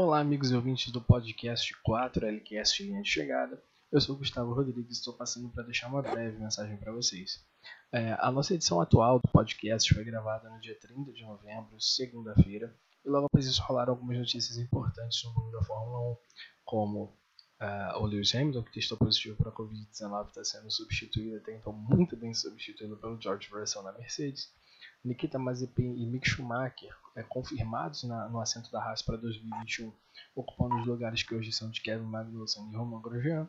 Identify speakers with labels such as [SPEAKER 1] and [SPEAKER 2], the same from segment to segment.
[SPEAKER 1] Olá, amigos e ouvintes do podcast 4 LQS Linha de Chegada. Eu sou Gustavo Rodrigues e estou passando para deixar uma breve mensagem para vocês. É, a nossa edição atual do podcast foi gravada no dia 30 de novembro, segunda-feira, e logo após isso rolaram algumas notícias importantes no mundo da Fórmula 1, como uh, o Lewis Hamilton, que testou positivo para a Covid-19, está sendo substituído, até então muito bem substituído pelo George Russell na Mercedes, Nikita Mazepin e Mick Schumacher é, confirmados na, no assento da Haas para 2021, ocupando os lugares que hoje são de Kevin Magnussen e Roman Grosjean.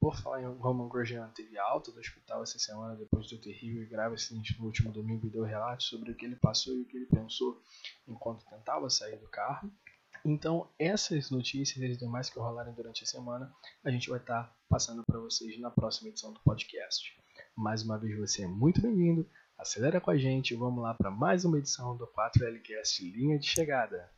[SPEAKER 1] Por falar em Roman Grosjean, teve alta do hospital essa semana depois do terrível e grave acidente no último domingo e deu relatos sobre o que ele passou e o que ele pensou enquanto tentava sair do carro. Então, essas notícias e demais que rolarem durante a semana, a gente vai estar tá passando para vocês na próxima edição do podcast. Mais uma vez, você é muito bem-vindo. Acelera com a gente e vamos lá para mais uma edição do 4LCast Linha de Chegada.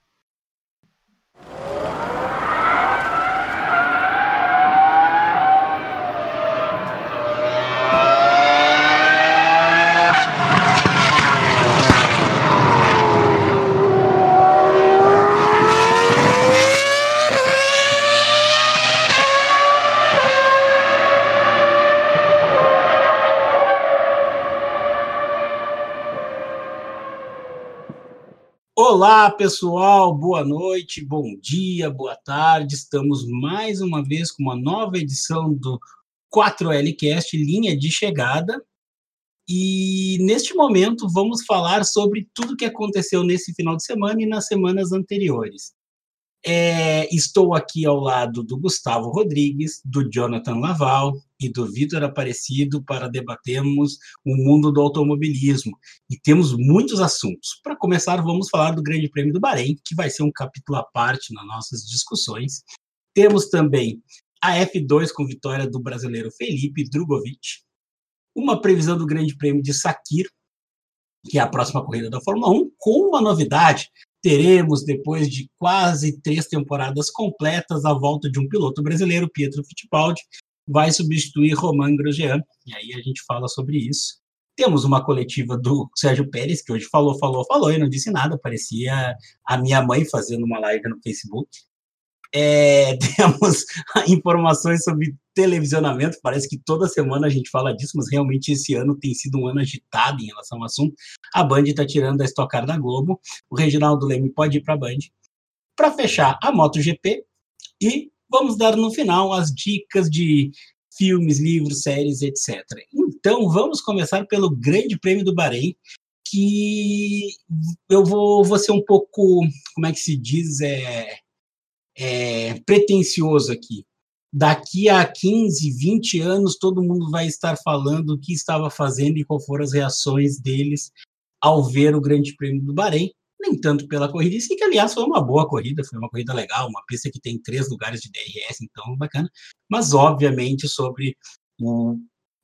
[SPEAKER 2] Olá, pessoal, boa noite, bom dia, boa tarde. Estamos mais uma vez com uma nova edição do 4Lcast Linha de Chegada. E neste momento vamos falar sobre tudo que aconteceu nesse final de semana e nas semanas anteriores. É, estou aqui ao lado do Gustavo Rodrigues, do Jonathan Laval e do Vitor Aparecido para debatermos o mundo do automobilismo. E temos muitos assuntos. Para começar, vamos falar do Grande Prêmio do Bahrein, que vai ser um capítulo à parte nas nossas discussões. Temos também a F2 com vitória do brasileiro Felipe Drugovic, uma previsão do Grande Prêmio de Sakir, que é a próxima corrida da Fórmula 1, com uma novidade teremos, depois de quase três temporadas completas, a volta de um piloto brasileiro, Pietro Fittipaldi, vai substituir Romain Grosjean, e aí a gente fala sobre isso. Temos uma coletiva do Sérgio Pérez, que hoje falou, falou, falou e não disse nada, parecia a minha mãe fazendo uma live no Facebook. É, temos informações sobre televisionamento, parece que toda semana a gente fala disso, mas realmente esse ano tem sido um ano agitado em relação ao assunto. A Band está tirando a estocar da Globo, o Reginaldo Leme pode ir para a Band. Para fechar, a MotoGP e vamos dar no final as dicas de filmes, livros, séries, etc. Então, vamos começar pelo Grande Prêmio do Bahrein, que eu vou, vou ser um pouco, como é que se diz, é, é, pretencioso aqui. Daqui a 15, 20 anos, todo mundo vai estar falando o que estava fazendo e qual foram as reações deles ao ver o Grande Prêmio do Bahrein. Nem tanto pela corrida, e que aliás foi uma boa corrida, foi uma corrida legal, uma pista que tem três lugares de DRS, então bacana. Mas, obviamente, sobre o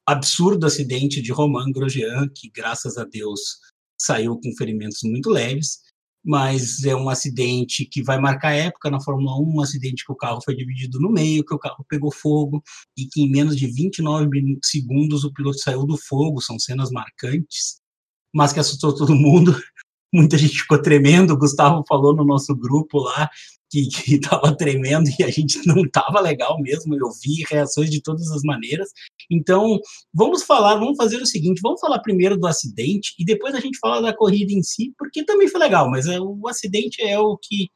[SPEAKER 2] absurdo acidente de Romain Grosjean, que graças a Deus saiu com ferimentos muito leves, mas é um acidente que vai marcar época na Fórmula 1, um acidente que o carro foi dividido no meio, que o carro pegou fogo e que em menos de 29 segundos o piloto saiu do fogo, são cenas marcantes, mas que assustou todo mundo. Muita gente ficou tremendo, o Gustavo falou no nosso grupo lá que estava tremendo e a gente não estava legal mesmo. Eu vi reações de todas as maneiras. Então, vamos falar, vamos fazer o seguinte: vamos falar primeiro do acidente e depois a gente fala da corrida em si, porque também foi legal, mas é, o acidente é o que,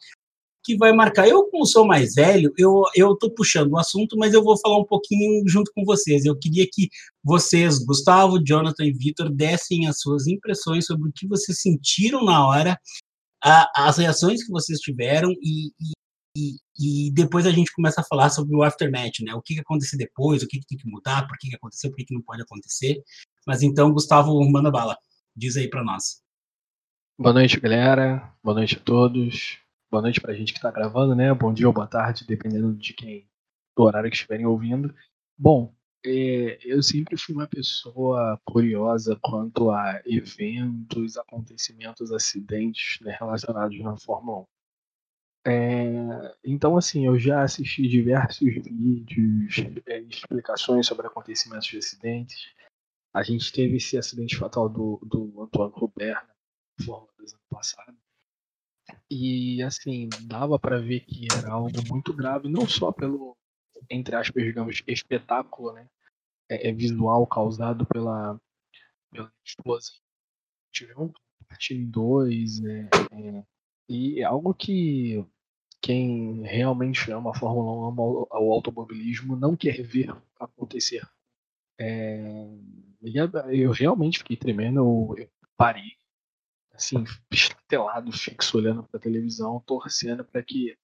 [SPEAKER 2] que vai marcar. Eu, como sou mais velho, eu estou puxando o assunto, mas eu vou falar um pouquinho junto com vocês. Eu queria que vocês, Gustavo, Jonathan e Vitor, dessem as suas impressões sobre o que vocês sentiram na hora a, as reações que vocês tiveram e, e, e, depois a gente começa a falar sobre o aftermath, né? O que, que aconteceu depois, o que, que tem que mudar, por que, que aconteceu, por que, que não pode acontecer. Mas então, Gustavo, manda bala. Diz aí para nós.
[SPEAKER 1] Boa noite, galera. Boa noite a todos. Boa noite para a gente que está gravando, né? Bom dia ou boa tarde, dependendo de quem, do horário que estiverem ouvindo. Bom, é, eu sempre fui uma pessoa curiosa quanto a eventos, acontecimentos, acidentes né, relacionados na Fórmula 1. É, então, assim, eu já assisti diversos vídeos, é, explicações sobre acontecimentos de acidentes. A gente teve esse acidente fatal do, do Antoine Robert na Fórmula 2 ano passado. E assim, dava para ver que era algo muito grave, não só pelo, entre aspas, digamos, espetáculo, né? É, é visual causado pela, pela explosão. Tivemos parte 2, né? É, e é algo que quem realmente ama a Fórmula 1, ama o automobilismo, não quer ver acontecer. É, eu realmente fiquei tremendo, eu, eu parei, assim, estelado, fixo, olhando para a televisão, torcendo para que,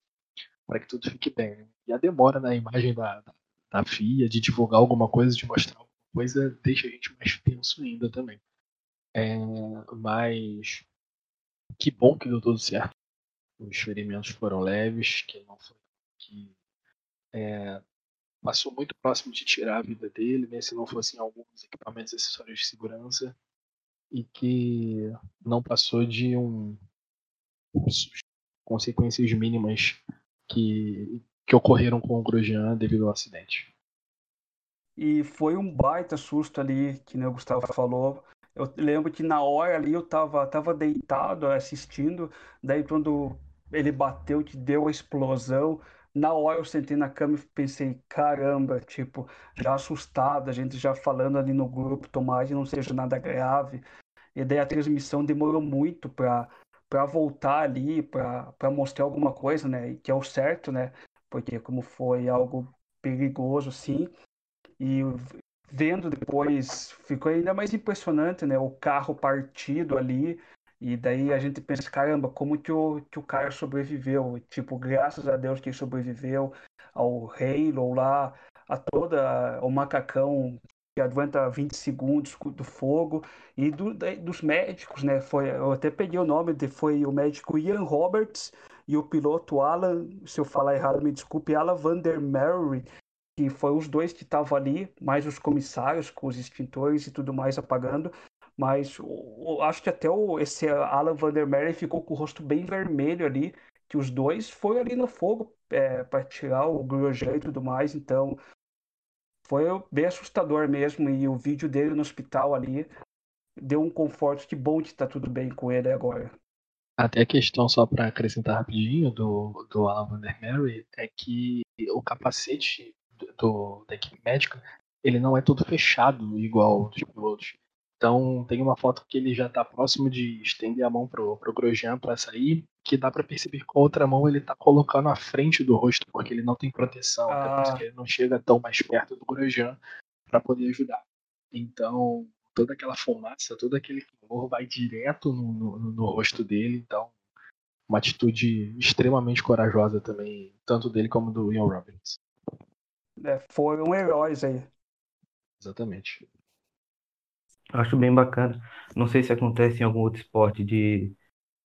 [SPEAKER 1] que tudo fique bem. Né? E a demora na imagem da, da, da FIA de divulgar alguma coisa, de mostrar alguma coisa, deixa a gente mais tenso ainda também. É, mas que bom que deu tudo certo os ferimentos foram leves, que não foi que é, passou muito próximo de tirar a vida dele, né, se não fossem alguns equipamentos acessórios de segurança, e que não passou de um consequências mínimas que, que ocorreram com o Grosjean devido ao acidente.
[SPEAKER 3] E foi um baita susto ali, que o Gustavo falou. Eu lembro que na hora ali eu tava, tava deitado assistindo, daí quando ele bateu, que deu a explosão. Na hora eu sentei na cama e pensei, caramba, tipo, já assustado, a gente já falando ali no grupo, tomara não seja nada grave. E daí a transmissão demorou muito para para voltar ali, para mostrar alguma coisa, né? Que é o certo, né? Porque como foi algo perigoso, sim. E vendo depois, ficou ainda mais impressionante, né? O carro partido ali, e daí a gente pensa, caramba, como que o, que o cara sobreviveu? Tipo, graças a Deus que ele sobreviveu ao Halo lá, a toda o macacão que aguenta 20 segundos do fogo e do, dos médicos, né? Foi, eu até peguei o nome, foi o médico Ian Roberts e o piloto Alan, se eu falar errado, me desculpe, Alan Vandermeer, que foi os dois que estavam ali, mais os comissários com os extintores e tudo mais apagando. Mas o, acho que até o, esse Alan Vandermeer ficou com o rosto bem vermelho ali, que os dois foram ali no fogo é, para tirar o Grosjean e tudo mais. Então foi bem assustador mesmo. E o vídeo dele no hospital ali deu um conforto. Que bom que está tudo bem com ele agora.
[SPEAKER 1] Até a questão, só para acrescentar rapidinho, do, do Alan Vandermeer, é que o capacete do, da equipe médica ele não é todo fechado igual dos pilotos. Então tem uma foto que ele já está próximo de estender a mão pro, pro Grosjean para sair, que dá para perceber que com a outra mão ele está colocando à frente do rosto, porque ele não tem proteção, ah. ele não chega tão mais perto do Grosjean para poder ajudar. Então toda aquela fumaça, todo aquele calor vai direto no, no, no rosto dele, então uma atitude extremamente corajosa também, tanto dele como do Ian Robbins.
[SPEAKER 3] É, foram heróis aí.
[SPEAKER 1] Exatamente.
[SPEAKER 4] Acho bem bacana. Não sei se acontece em algum outro esporte de,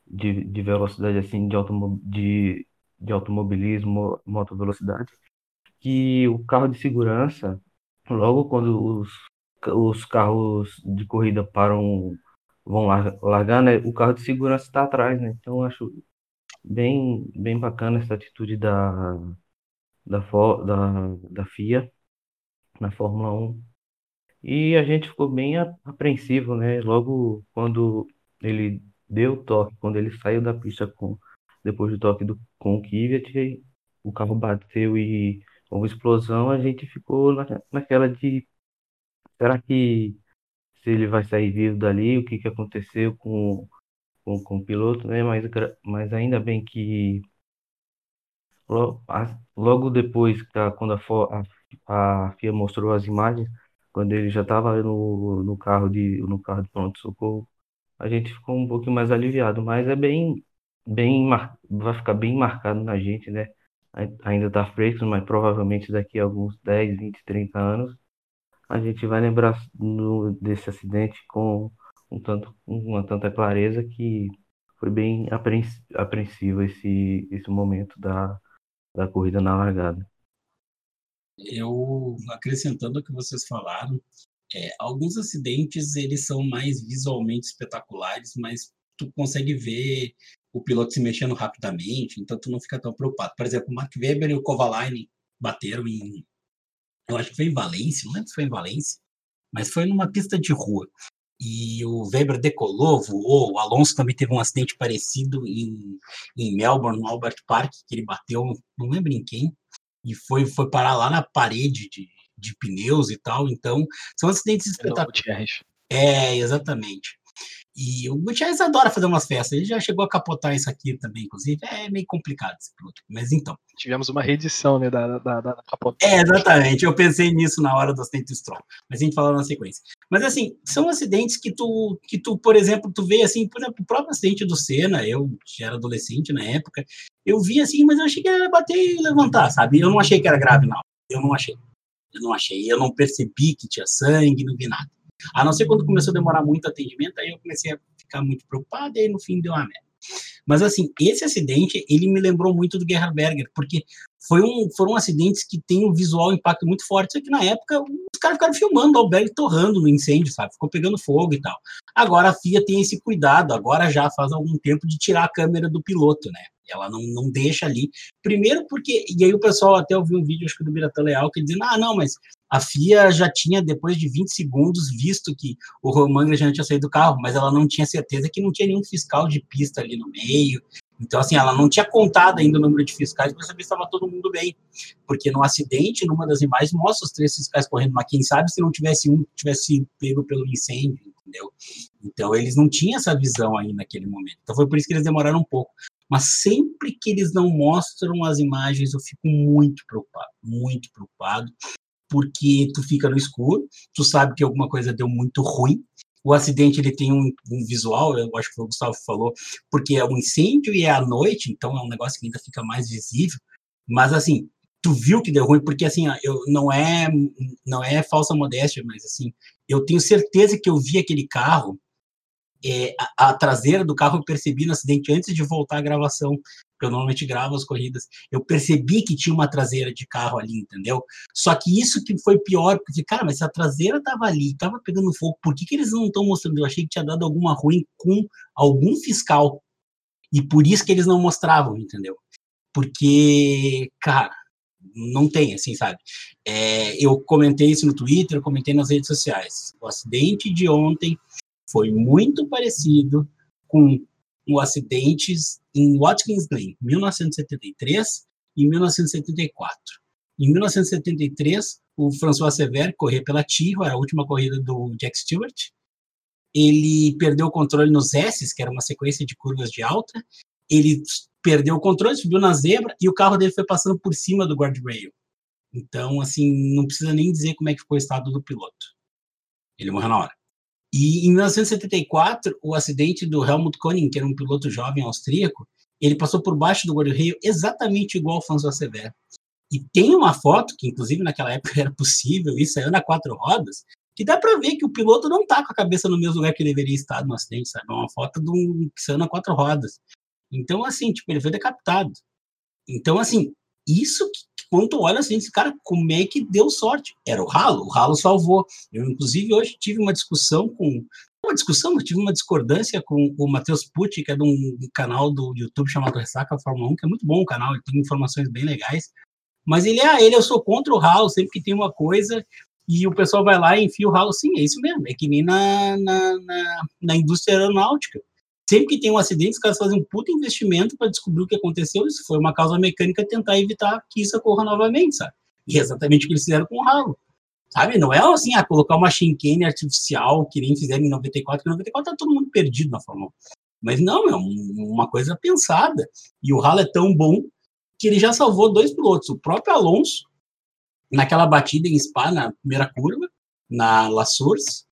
[SPEAKER 4] de, de velocidade, assim, de, automo, de, de automobilismo, moto velocidade, que o carro de segurança, logo quando os, os carros de corrida param, vão largar, né, o carro de segurança está atrás, né? Então acho bem, bem bacana essa atitude da, da, da, da FIA na Fórmula 1 e a gente ficou bem apreensivo, né? Logo quando ele deu o toque, quando ele saiu da pista com, depois do toque do, com o Kvyat, o carro bateu e houve explosão, a gente ficou na, naquela de será que se ele vai sair vivo dali, o que, que aconteceu com, com, com o piloto, né? Mas, mas ainda bem que logo depois, quando a, a, a FIA mostrou as imagens, quando ele já estava no, no carro de no carro de pronto-socorro, a gente ficou um pouquinho mais aliviado, mas é bem bem vai ficar bem marcado na gente, né? Ainda está fresco, mas provavelmente daqui a alguns 10, 20, 30 anos a gente vai lembrar no, desse acidente com um tanto, uma tanta clareza que foi bem apreensivo esse, esse momento da, da corrida na largada
[SPEAKER 2] eu acrescentando o que vocês falaram, é, alguns acidentes eles são mais visualmente espetaculares, mas tu consegue ver o piloto se mexendo rapidamente, então tu não fica tão preocupado. Por exemplo, o Mark Webber e o Kovalainen bateram em, eu acho que foi em Valência, não lembro se foi em Valência, mas foi numa pista de rua. e o Weber decolou, voou. O Alonso também teve um acidente parecido em, em Melbourne, no Albert Park, que ele bateu, não lembro em quem, e foi, foi parar lá na parede de, de pneus e tal. Então, são acidentes espetaculares. É, exatamente. E o Gutierrez adora fazer umas festas. Ele já chegou a capotar isso aqui também, inclusive. É meio complicado esse piloto. Mas então.
[SPEAKER 1] Tivemos uma reedição, né, da, da, da
[SPEAKER 2] capotagem. É, exatamente. Eu pensei nisso na hora do acidente Stroll. Mas a gente fala na sequência. Mas assim, são acidentes que tu, que tu, por exemplo, tu vê assim, por exemplo, o próprio acidente do Senna, eu já era adolescente na época, eu vi assim, mas eu achei que era bater e levantar, sabe? Eu não achei que era grave, não. Eu não achei. Eu não achei. Eu não percebi que tinha sangue, não vi nada. A não ser quando começou a demorar muito atendimento, aí eu comecei a ficar muito preocupado e aí no fim deu uma merda. Mas assim, esse acidente, ele me lembrou muito do Gerhard Berger, porque foi um, foram acidentes que tem um visual impacto muito forte, só que na época os caras ficaram filmando o Berger torrando no incêndio, sabe? Ficou pegando fogo e tal. Agora a FIA tem esse cuidado, agora já faz algum tempo de tirar a câmera do piloto, né? Ela não, não deixa ali. Primeiro porque, e aí o pessoal até ouviu um vídeo, acho que do Biratã Leal, que dizendo, ah, não, mas a FIA já tinha, depois de 20 segundos, visto que o Roman já tinha saído do carro, mas ela não tinha certeza que não tinha nenhum fiscal de pista ali no meio. Então, assim, ela não tinha contado ainda o número de fiscais para saber se estava todo mundo bem. Porque no acidente, numa das imagens, mostra os três fiscais correndo, mas quem sabe se não tivesse um tivesse pego pelo incêndio, entendeu? Então, eles não tinham essa visão aí naquele momento. Então, foi por isso que eles demoraram um pouco. Mas sempre que eles não mostram as imagens, eu fico muito preocupado, muito preocupado, porque tu fica no escuro, tu sabe que alguma coisa deu muito ruim. O acidente ele tem um, um visual, eu acho que o Gustavo falou, porque é um incêndio e é à noite, então é um negócio que ainda fica mais visível. Mas assim, tu viu que deu ruim, porque assim, eu não é não é falsa modéstia, mas assim, eu tenho certeza que eu vi aquele carro é, a, a, traseira do carro eu percebi no acidente antes de voltar à gravação, porque eu normalmente gravo as corridas. Eu percebi que tinha uma traseira de carro ali, entendeu? Só que isso que foi pior, porque, cara, mas se a traseira tava ali, tava pegando fogo, por que, que eles não estão mostrando? Eu achei que tinha dado alguma ruim com algum fiscal. E por isso que eles não mostravam, entendeu? Porque, cara, não tem, assim, sabe? É, eu comentei isso no Twitter, comentei nas redes sociais. O acidente de ontem foi muito parecido com o acidentes em Watkins Glen, 1973 e 1974. Em 1973, o François Sever corria pela Tiro, era a última corrida do Jack Stewart. Ele perdeu o controle nos S, que era uma sequência de curvas de alta. Ele perdeu o controle, subiu na zebra e o carro dele foi passando por cima do guardrail. Então, assim, não precisa nem dizer como é que ficou o estado do piloto. Ele morreu na hora. E em 1974, o acidente do Helmut Koenig, que era um piloto jovem austríaco, ele passou por baixo do guarda-reio exatamente igual ao François Sever. E tem uma foto, que inclusive naquela época era possível, isso saiu na quatro rodas, que dá para ver que o piloto não tá com a cabeça no mesmo lugar que ele deveria estar no acidente, sabe? É uma foto de um que saiu na quatro rodas. Então, assim, tipo, ele foi decapitado. Então, assim, isso que, quando tu olha assim, esse cara, como é que deu sorte? Era o ralo, o ralo salvou. Eu, inclusive, hoje tive uma discussão com. Uma discussão, eu tive uma discordância com o Matheus Pucci, que é de um canal do YouTube chamado Ressaca Fórmula 1, que é muito bom o canal, ele tem informações bem legais. Mas ele, ah, ele, eu sou contra o ralo, sempre que tem uma coisa, e o pessoal vai lá e enfia o ralo. Sim, é isso mesmo, é que nem na, na, na, na indústria aeronáutica sempre que tem um acidente, os caras fazem um puta investimento para descobrir o que aconteceu. Isso foi uma causa mecânica tentar evitar que isso ocorra novamente, sabe? E é exatamente o que eles fizeram com o ralo. Sabe? Não é assim, ah, colocar uma chicane artificial que nem fizeram em 94, que em 94 tá todo mundo perdido na Fórmula 1. Mas não, é uma coisa pensada. E o ralo é tão bom que ele já salvou dois pilotos. O próprio Alonso, naquela batida em Spa, na primeira curva, na La Source,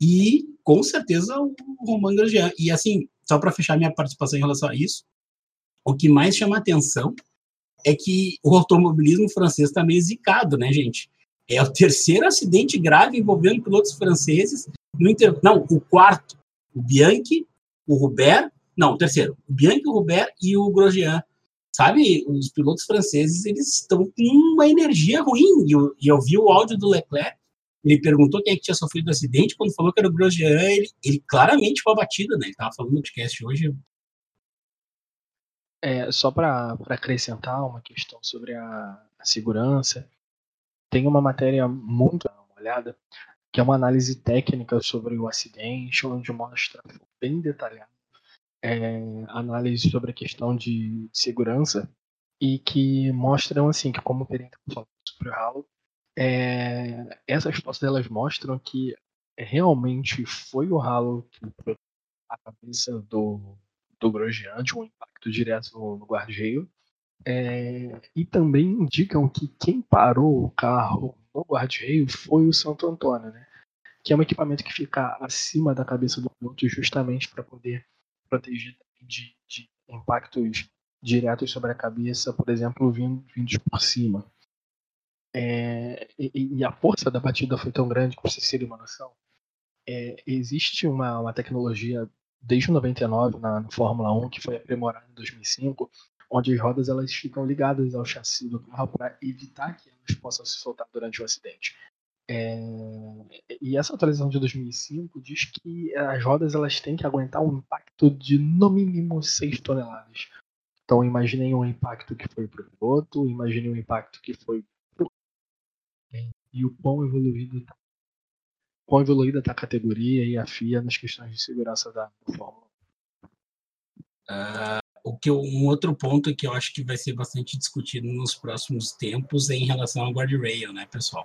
[SPEAKER 2] e com certeza o Romain Grosjean. E assim, só para fechar minha participação em relação a isso, o que mais chama atenção é que o automobilismo francês está meio zicado, né, gente? É o terceiro acidente grave envolvendo pilotos franceses no inter... Não, o quarto, o Bianchi, o Robert, não, o terceiro, o Bianchi, o Robert e o Grosjean. Sabe, os pilotos franceses, eles estão com uma energia ruim, e eu, e eu vi o áudio do Leclerc, ele perguntou quem é que tinha sofrido o acidente, quando falou que era o Grosjean, ele, ele claramente foi abatido, né? Ele estava falando no podcast hoje.
[SPEAKER 1] É, só para acrescentar uma questão sobre a, a, segurança, tem uma matéria muito olhada que é uma análise técnica sobre o acidente, onde mostra bem detalhado é, análise sobre a questão de, segurança e que mostram assim que como o perito falou sobre o ralo, é, essas fotos elas mostram que realmente foi o ralo que a cabeça do, do Grosjean de um impacto direto no, no guarda-reio. É, e também indicam que quem parou o carro no guarda-reio foi o Santo Antônio, né? Que é um equipamento que fica acima da cabeça do piloto justamente para poder proteger de, de, impactos diretos sobre a cabeça, por exemplo, vindo, vindos por cima. É, e, e, a força da batida foi tão grande que, vocês terem uma noção, é, existe uma, uma tecnologia desde 99 na, na, Fórmula 1 que foi aprimorada em 2005, onde as rodas elas ficam ligadas ao chassi do carro para evitar que elas possam se soltar durante o acidente. É, e essa atualização de 2005 diz que as rodas elas têm que aguentar um impacto de no mínimo 6 toneladas. Então imaginem o impacto que foi para o piloto, imaginem o impacto que foi. E o quão evoluído está quão evoluída está a categoria e a FIA nas questões de segurança da, Fórmula
[SPEAKER 2] uh, o que eu, um outro ponto que eu acho que vai ser bastante discutido nos próximos tempos é em relação ao guardrail, né, pessoal?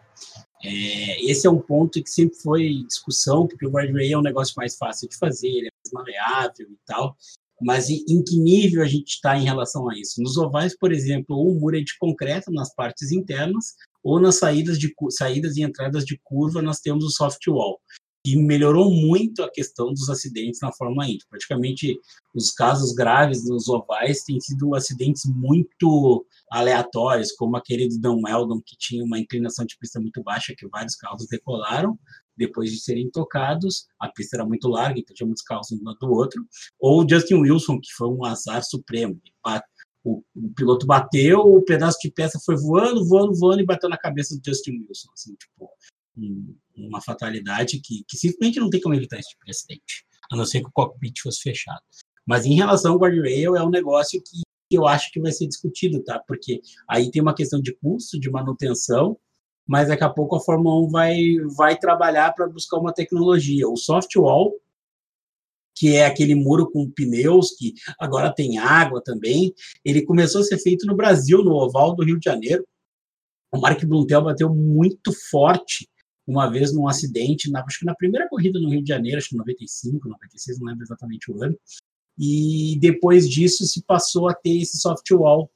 [SPEAKER 2] É, esse é um ponto que sempre foi discussão, porque o guardrail é um negócio mais fácil de fazer, ele é mais maleável e tal, mas em que nível a gente está em relação a isso? Nos ovais, por exemplo, o muro é de concreto nas partes internas, ou nas saídas, de, saídas e entradas de curva nós temos o soft wall, que melhorou muito a questão dos acidentes na Fórmula Indy. Praticamente os casos graves nos ovais têm sido acidentes muito aleatórios, como aquele do Dan Weldon, que tinha uma inclinação de pista muito baixa, que vários carros decolaram depois de serem tocados, a pista era muito larga, então tinha muitos carros um lado do outro, ou Justin Wilson, que foi um azar supremo, o, o, piloto bateu, o pedaço de peça foi voando, voando, voando e bateu na cabeça do Justin Wilson. Assim, tipo, um, uma fatalidade que, que, simplesmente não tem como evitar esse tipo de acidente, a não ser que o cockpit fosse fechado. Mas em relação ao guardrail, é um negócio que eu acho que vai ser discutido, tá? Porque aí tem uma questão de custo, de manutenção, mas daqui a pouco a Fórmula 1 vai, vai trabalhar para buscar uma tecnologia. O soft wall, que é aquele muro com pneus, que agora tem água também. Ele começou a ser feito no Brasil, no Oval do Rio de Janeiro. O Mark Bluntel bateu muito forte uma vez num acidente, na, acho que na primeira corrida no Rio de Janeiro, acho que 95, 96, não lembro exatamente o ano. E depois disso se passou a ter esse soft wall,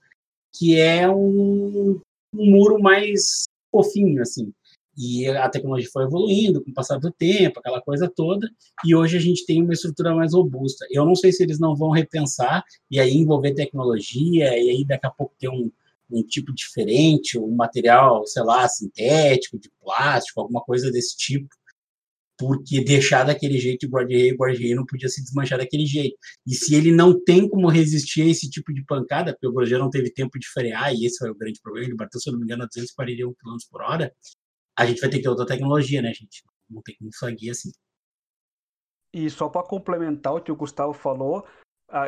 [SPEAKER 2] que é um, um muro mais fofinho, assim. E a tecnologia foi evoluindo com o passar do tempo, aquela coisa toda, e hoje a gente tem uma estrutura mais robusta. Eu não sei se eles não vão repensar e aí envolver tecnologia, e aí daqui a pouco ter um, um tipo diferente, um material, sei lá, sintético, de plástico, alguma coisa desse tipo, porque deixar daquele jeito o guarda-rei, o guarda-rei não podia se desmanchar daquele jeito. E se ele não tem como resistir a esse tipo de pancada, porque o guarda não teve tempo de frear, e esse foi o grande problema, ele bateu, se eu não me engano, a 241 km por hora, a gente vai ter que ter outra tecnologia, né, gente? Não tem como seguir assim.
[SPEAKER 3] E só para complementar o que o Gustavo falou,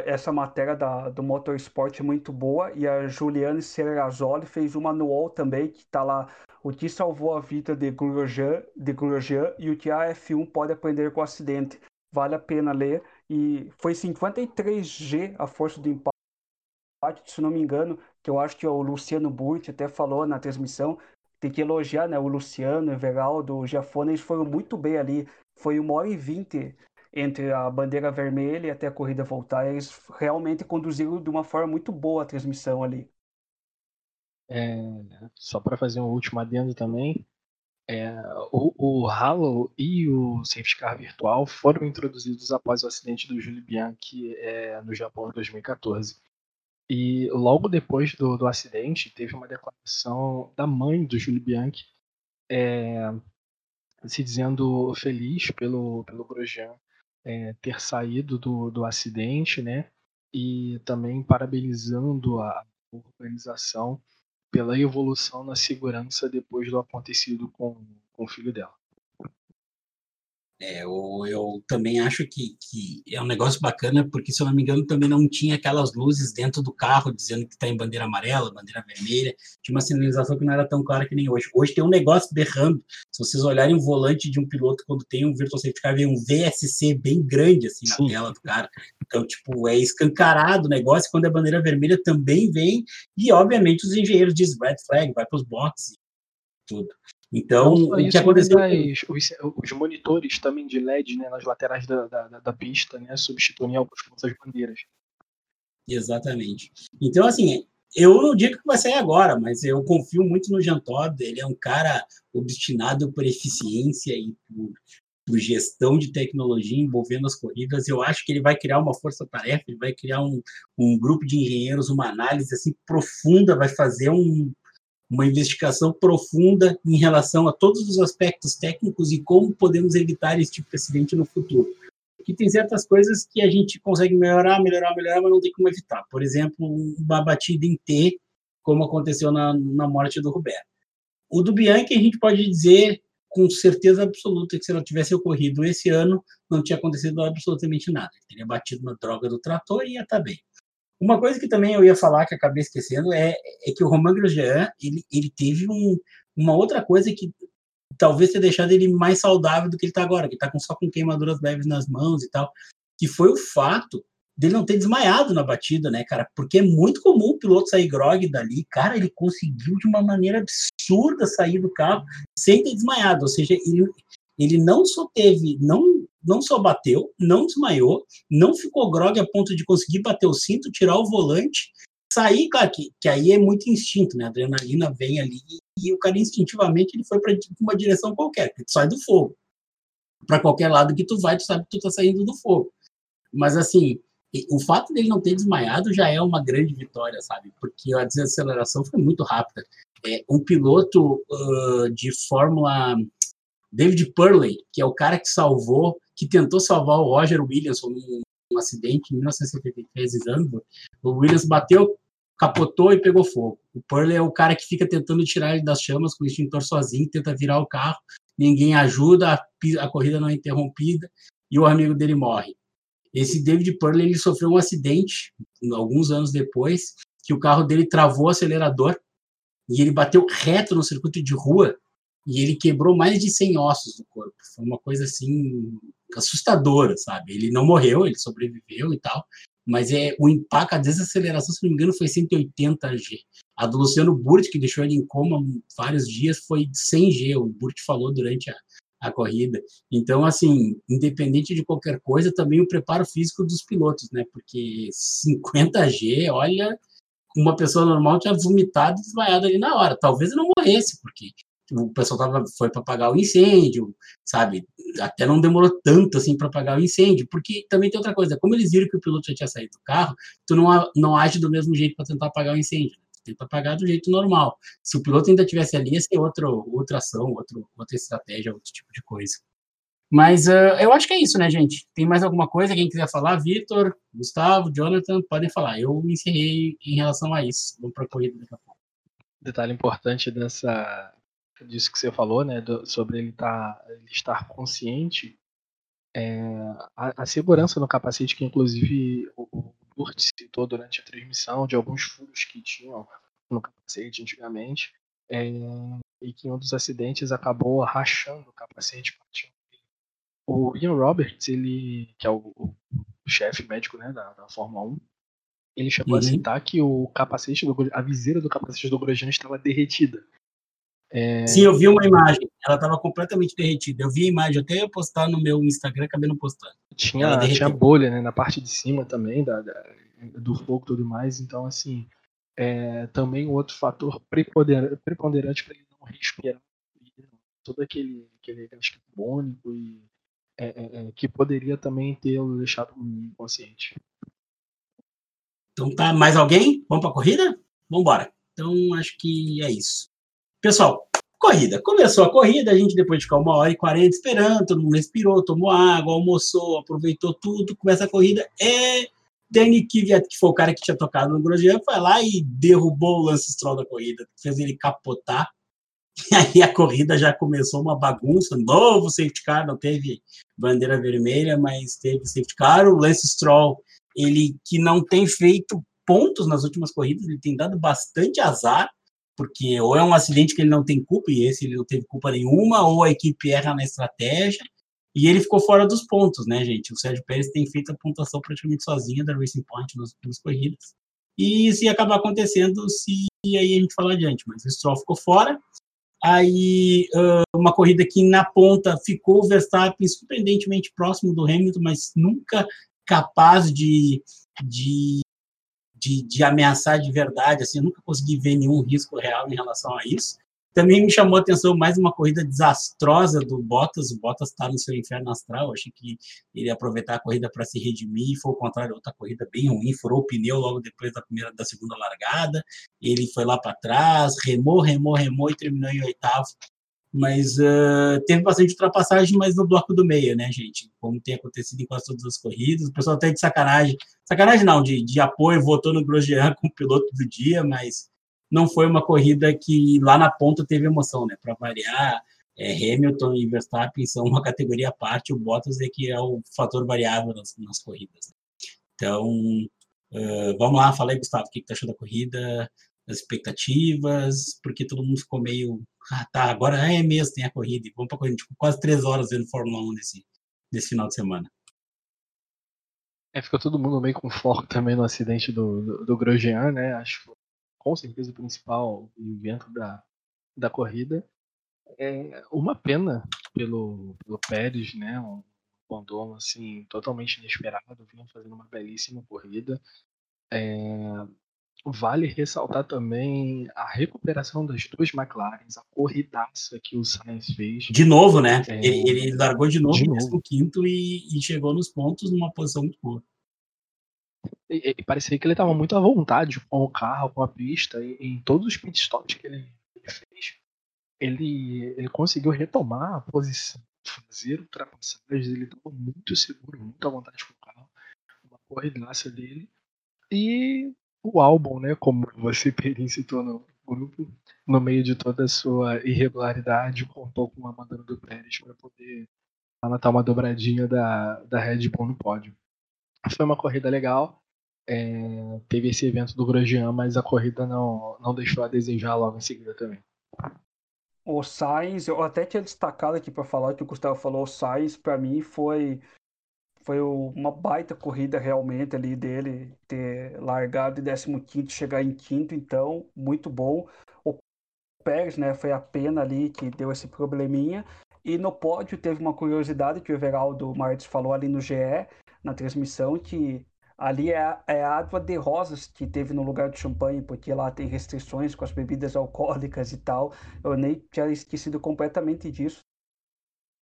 [SPEAKER 3] essa matéria da, do Motorsport é muito boa e a Juliane Serrazoli fez uma no UOL também, que está lá o que salvou a vida de Grosjean, de Grosjean e o que a F1 pode aprender com o acidente. Vale a pena ler. E foi 53G a força do impacto, se não me engano, que eu acho que o Luciano Burti até falou na transmissão, tem que elogiar, né? O Luciano, o Everaldo, o Giafone, eles foram muito bem ali. Foi uma hora e vinte entre a bandeira vermelha e até a corrida voltar. Eles realmente conduziram de uma forma muito boa a transmissão ali.
[SPEAKER 1] É, só para fazer um último adendo também, é, o, o Halo e o Safety Car virtual foram introduzidos após o acidente do Júlio Bianchi é, no Japão em 2014. E logo depois do, do acidente, teve uma declaração da mãe do Júlio Bianchi é, se dizendo feliz pelo, pelo Grosjean é, ter saído do, do acidente, né? E também parabenizando a organização pela evolução na segurança depois do acontecido com, com o filho dela.
[SPEAKER 2] É, eu, eu também acho que, que é um negócio bacana, porque, se eu não me engano, também não tinha aquelas luzes dentro do carro dizendo que está em bandeira amarela, bandeira vermelha. Tinha uma sinalização que não era tão clara que nem hoje. Hoje tem um negócio berrando. Se vocês olharem o volante de um piloto, quando tem um Virtual Safety Car, vem um VSC bem grande assim na Sim. tela do cara. Então, tipo, é escancarado o negócio. Quando é bandeira vermelha, também vem. E, obviamente, os engenheiros dizem red flag, vai para os boxes, tudo. Então, o que aconteceu.
[SPEAKER 1] os, os, monitores também de LED né, nas laterais da, da, da pista né, substituem algumas bandeiras.
[SPEAKER 2] Exatamente. Então, assim, eu não digo que vai sair agora, mas eu confio muito no Jean Todt. Ele é um cara obstinado por eficiência e por, por, gestão de tecnologia envolvendo as corridas. Eu acho que ele vai criar uma força-tarefa, ele vai criar um, um grupo de engenheiros, uma análise assim profunda, vai fazer um, uma investigação profunda em relação a todos os aspectos técnicos e como podemos evitar esse tipo de acidente no futuro. Porque tem certas coisas que a gente consegue melhorar, melhorar, melhorar, mas não tem como evitar. Por exemplo, uma batida em T, como aconteceu na, na morte do Roberto. O do Bianchi, a gente pode dizer com certeza absoluta que se não tivesse ocorrido esse ano, não tinha acontecido absolutamente nada. Ele teria batido na droga do trator e ia estar bem. Uma coisa que também eu ia falar, que acabei esquecendo, é, é que o Romain Grosjean, ele, ele teve um, uma outra coisa que talvez tenha deixado ele mais saudável do que ele está agora, que está só com queimaduras leves nas mãos e tal, que foi o fato dele não ter desmaiado na batida, né, cara? Porque é muito comum o piloto sair grog dali. Cara, ele conseguiu de uma maneira absurda sair do carro sem ter desmaiado. Ou seja, ele, ele não só teve, não, não só bateu, não desmaiou, não ficou grog a ponto de conseguir bater o cinto, tirar o volante, sair, claro, que, que aí é muito instinto, né? A adrenalina vem ali e o cara instintivamente ele foi para uma direção qualquer, que tu sai do fogo. Para qualquer lado que tu vai, tu sabe que tu tá saindo do fogo. Mas assim, o fato dele não ter desmaiado já é uma grande vitória, sabe? Porque a desaceleração foi muito rápida. É, um piloto uh, de Fórmula David Purley, que é o cara que salvou, que tentou salvar o Roger Williamson num, num acidente em 1973 em Zandvoort. O Williams bateu, capotou e pegou fogo. O Purley é o cara que fica tentando tirar ele das chamas com o extintor sozinho, tenta virar o carro, ninguém ajuda, a, a corrida não é interrompida e o amigo dele morre. Esse David Purley ele sofreu um acidente alguns anos depois, que o carro dele travou o acelerador e ele bateu reto no circuito de rua e ele quebrou mais de 100 ossos do corpo. Foi uma coisa assim assustadora, sabe? Ele não morreu, ele sobreviveu e tal, mas é o impacto, a desaceleração, se não me engano, foi 180 G. A do Luciano Burt, que deixou ele em coma vários dias, foi 100 G, o Burt falou durante a, a corrida. Então, assim, independente de qualquer coisa, também o preparo físico dos pilotos, né? Porque 50 G, olha, uma pessoa normal tinha vomitado e desmaiado ali na hora. Talvez não morresse, porque o pessoal tava, foi para apagar o incêndio, sabe? Até não demorou tanto assim para apagar o incêndio, porque também tem outra coisa, como eles viram que o piloto já tinha saído do carro, tu não, não age do mesmo jeito para tentar apagar o incêndio. Tu tenta apagar do jeito normal. Se o piloto ainda tivesse ali, ia ser outro, outra ação, outro, outra estratégia, outro tipo de coisa. Mas uh, eu acho que é isso, né, gente? Tem mais alguma coisa? Quem quiser falar? Vitor, Gustavo, Jonathan, podem falar. Eu encerrei em relação a isso. Vamos para a corrida daqui a pouco.
[SPEAKER 1] Detalhe importante dessa disso que você falou, né, do, sobre ele, tá, ele estar consciente, é, a, a, segurança no capacete, que inclusive o, o citou durante a transmissão, de alguns furos que tinham no capacete antigamente, é, e que em um dos acidentes acabou rachando o capacete. O Ian Roberts, ele, que é o, o chefe médico né, da, da Fórmula 1, ele chegou uhum. a citar que o capacete do, a viseira do capacete do Grosjean estava derretida.
[SPEAKER 2] É... Sim, eu vi uma imagem. Ela estava completamente derretida. Eu vi a imagem, eu até ia postar no meu Instagram, acabei não postando.
[SPEAKER 1] Tinha, tinha bolha né, na parte de cima também da, da do fogo e tudo mais. Então, assim, é, também um outro fator preponderante para ele não respirar todo aquele, aquele gás carbônico e é, é, é, que poderia também ter o deixado inconsciente.
[SPEAKER 2] Então tá, mais alguém? Vamos para a corrida? Vamos embora. Então acho que é isso. Pessoal, corrida. Começou a corrida, a gente depois de ficar uma hora e quarenta esperando, todo mundo respirou, tomou água, almoçou, aproveitou tudo, começa a corrida. É Danny Kvyat, que foi o cara que tinha tocado no Grosjean, foi lá e derrubou o Lance Stroll da corrida, fez ele capotar. E aí a corrida já começou uma bagunça, novo safety car, não teve bandeira vermelha, mas teve safety car. O Lance Stroll, ele que não tem feito pontos nas últimas corridas, ele tem dado bastante azar, porque ou é um acidente que ele não tem culpa, e esse ele não teve culpa nenhuma, ou a equipe erra na estratégia, e ele ficou fora dos pontos, né, gente? O Sérgio Pérez tem feito a pontuação praticamente sozinha da Racing Point nas últimas corridas, e ia acabar acontecendo se aí a gente falar adiante, mas o Stroll ficou fora, aí uma corrida que na ponta ficou o Verstappen surpreendentemente próximo do Hamilton, mas nunca capaz de, de de, de ameaçar de verdade, assim, eu nunca consegui ver nenhum risco real em relação a isso. Também me chamou a atenção mais uma corrida desastrosa do Bottas. O Bottas está no seu inferno astral. achei que ele ia aproveitar a corrida para se redimir. Foi o contrário, outra corrida bem ruim. Furou o pneu logo depois da primeira, da segunda largada. Ele foi lá para trás, remou, remou, remou e terminou em oitavo. Mas uh, teve bastante ultrapassagem, mas no bloco do meio, né, gente? Como tem acontecido em quase todas as corridas. O pessoal até de sacanagem, sacanagem não, de, de apoio, votou no Grosjean como piloto do dia, mas não foi uma corrida que lá na ponta teve emoção, né? Para variar, é, Hamilton e Verstappen são uma categoria à parte, o Bottas é que é o fator variável nas, nas corridas. Então, uh, vamos lá, fala aí, Gustavo, o que, que tu achou da corrida, as expectativas, porque todo mundo ficou meio ah, tá, agora é mesmo, tem a corrida, e vamos para corrida, tipo, quase três horas vendo Fórmula 1 nesse, nesse final de semana.
[SPEAKER 1] É, ficou todo mundo meio com foco também no acidente do, do, do Grosjean, né? Acho que com certeza o principal evento da, da corrida. É uma pena pelo, pelo Pérez, né? Um abandono assim, totalmente inesperado, vinha fazendo uma belíssima corrida. É, Vale ressaltar também a recuperação das duas McLarens, a corridaça que o Sainz fez.
[SPEAKER 2] De novo, né? É... Ele, ele, largou de novo, de novo. quinto e, e, chegou nos pontos numa posição muito boa.
[SPEAKER 1] E, e parecia que ele estava muito à vontade com o carro, com a pista, e, em todos os pitstops que ele, ele fez, ele, ele conseguiu retomar a posição, fazer ultrapassagens, ele estava muito seguro, muito à vontade com o carro, uma corridaça dele. E o álbum, né, como você Perin citou no grupo, no meio de toda a sua irregularidade, contou com uma mandando do Pérez para poder anotar uma dobradinha da, da Red Bull no pódio. Foi uma corrida legal. É, teve esse evento do Grosjean, mas a corrida não, não deixou a desejar logo em seguida também.
[SPEAKER 3] O Sainz, eu até tinha destacado aqui para falar que o Gustavo falou, o Sainz para mim foi foi uma baita corrida realmente ali dele, ter largado de 15 chegar em quinto, então, muito bom. O Pérez, né, foi a pena ali que deu esse probleminha. E no pódio teve uma curiosidade que o Everaldo Martins falou ali no GE, na transmissão, que ali é, é a água de rosas que teve no lugar do champanhe, porque lá tem restrições com as bebidas alcoólicas e tal. Eu nem tinha esquecido completamente disso.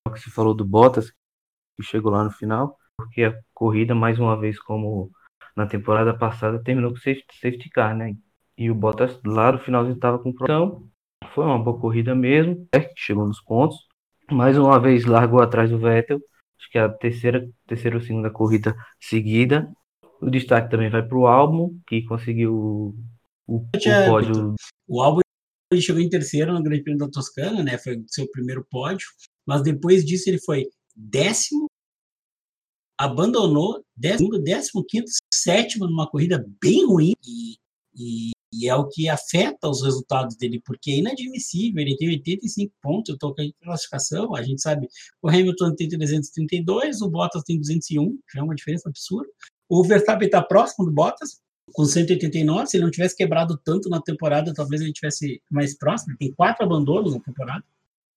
[SPEAKER 4] Você falou do Bottas, que chegou lá no final porque a corrida, mais uma vez, como na temporada passada, terminou com safety, safety car, né? E o Bottas lá no finalzinho estava com então foi uma boa corrida mesmo, é, chegou nos pontos. Mais uma vez largou atrás do Vettel, acho que é a terceira, terceira ou segunda corrida seguida. O destaque também vai para o álbum, que conseguiu o, o,
[SPEAKER 2] é, pódio. O álbum ele chegou em terceiro no Grande Prêmio da Toscana, né? Foi o seu primeiro pódio, mas depois disso ele foi décimo abandonou 15 sétimo numa corrida bem ruim e, e, e, é o que afeta os resultados dele, porque é inadmissível, ele tem 85 pontos, eu estou com a classificação, a gente sabe, o Hamilton tem 332, o Bottas tem 201, já é uma diferença absurda, o Verstappen está próximo do Bottas, com 189, se ele não tivesse quebrado tanto na temporada, talvez ele tivesse mais próximo, ele tem quatro abandonos na temporada,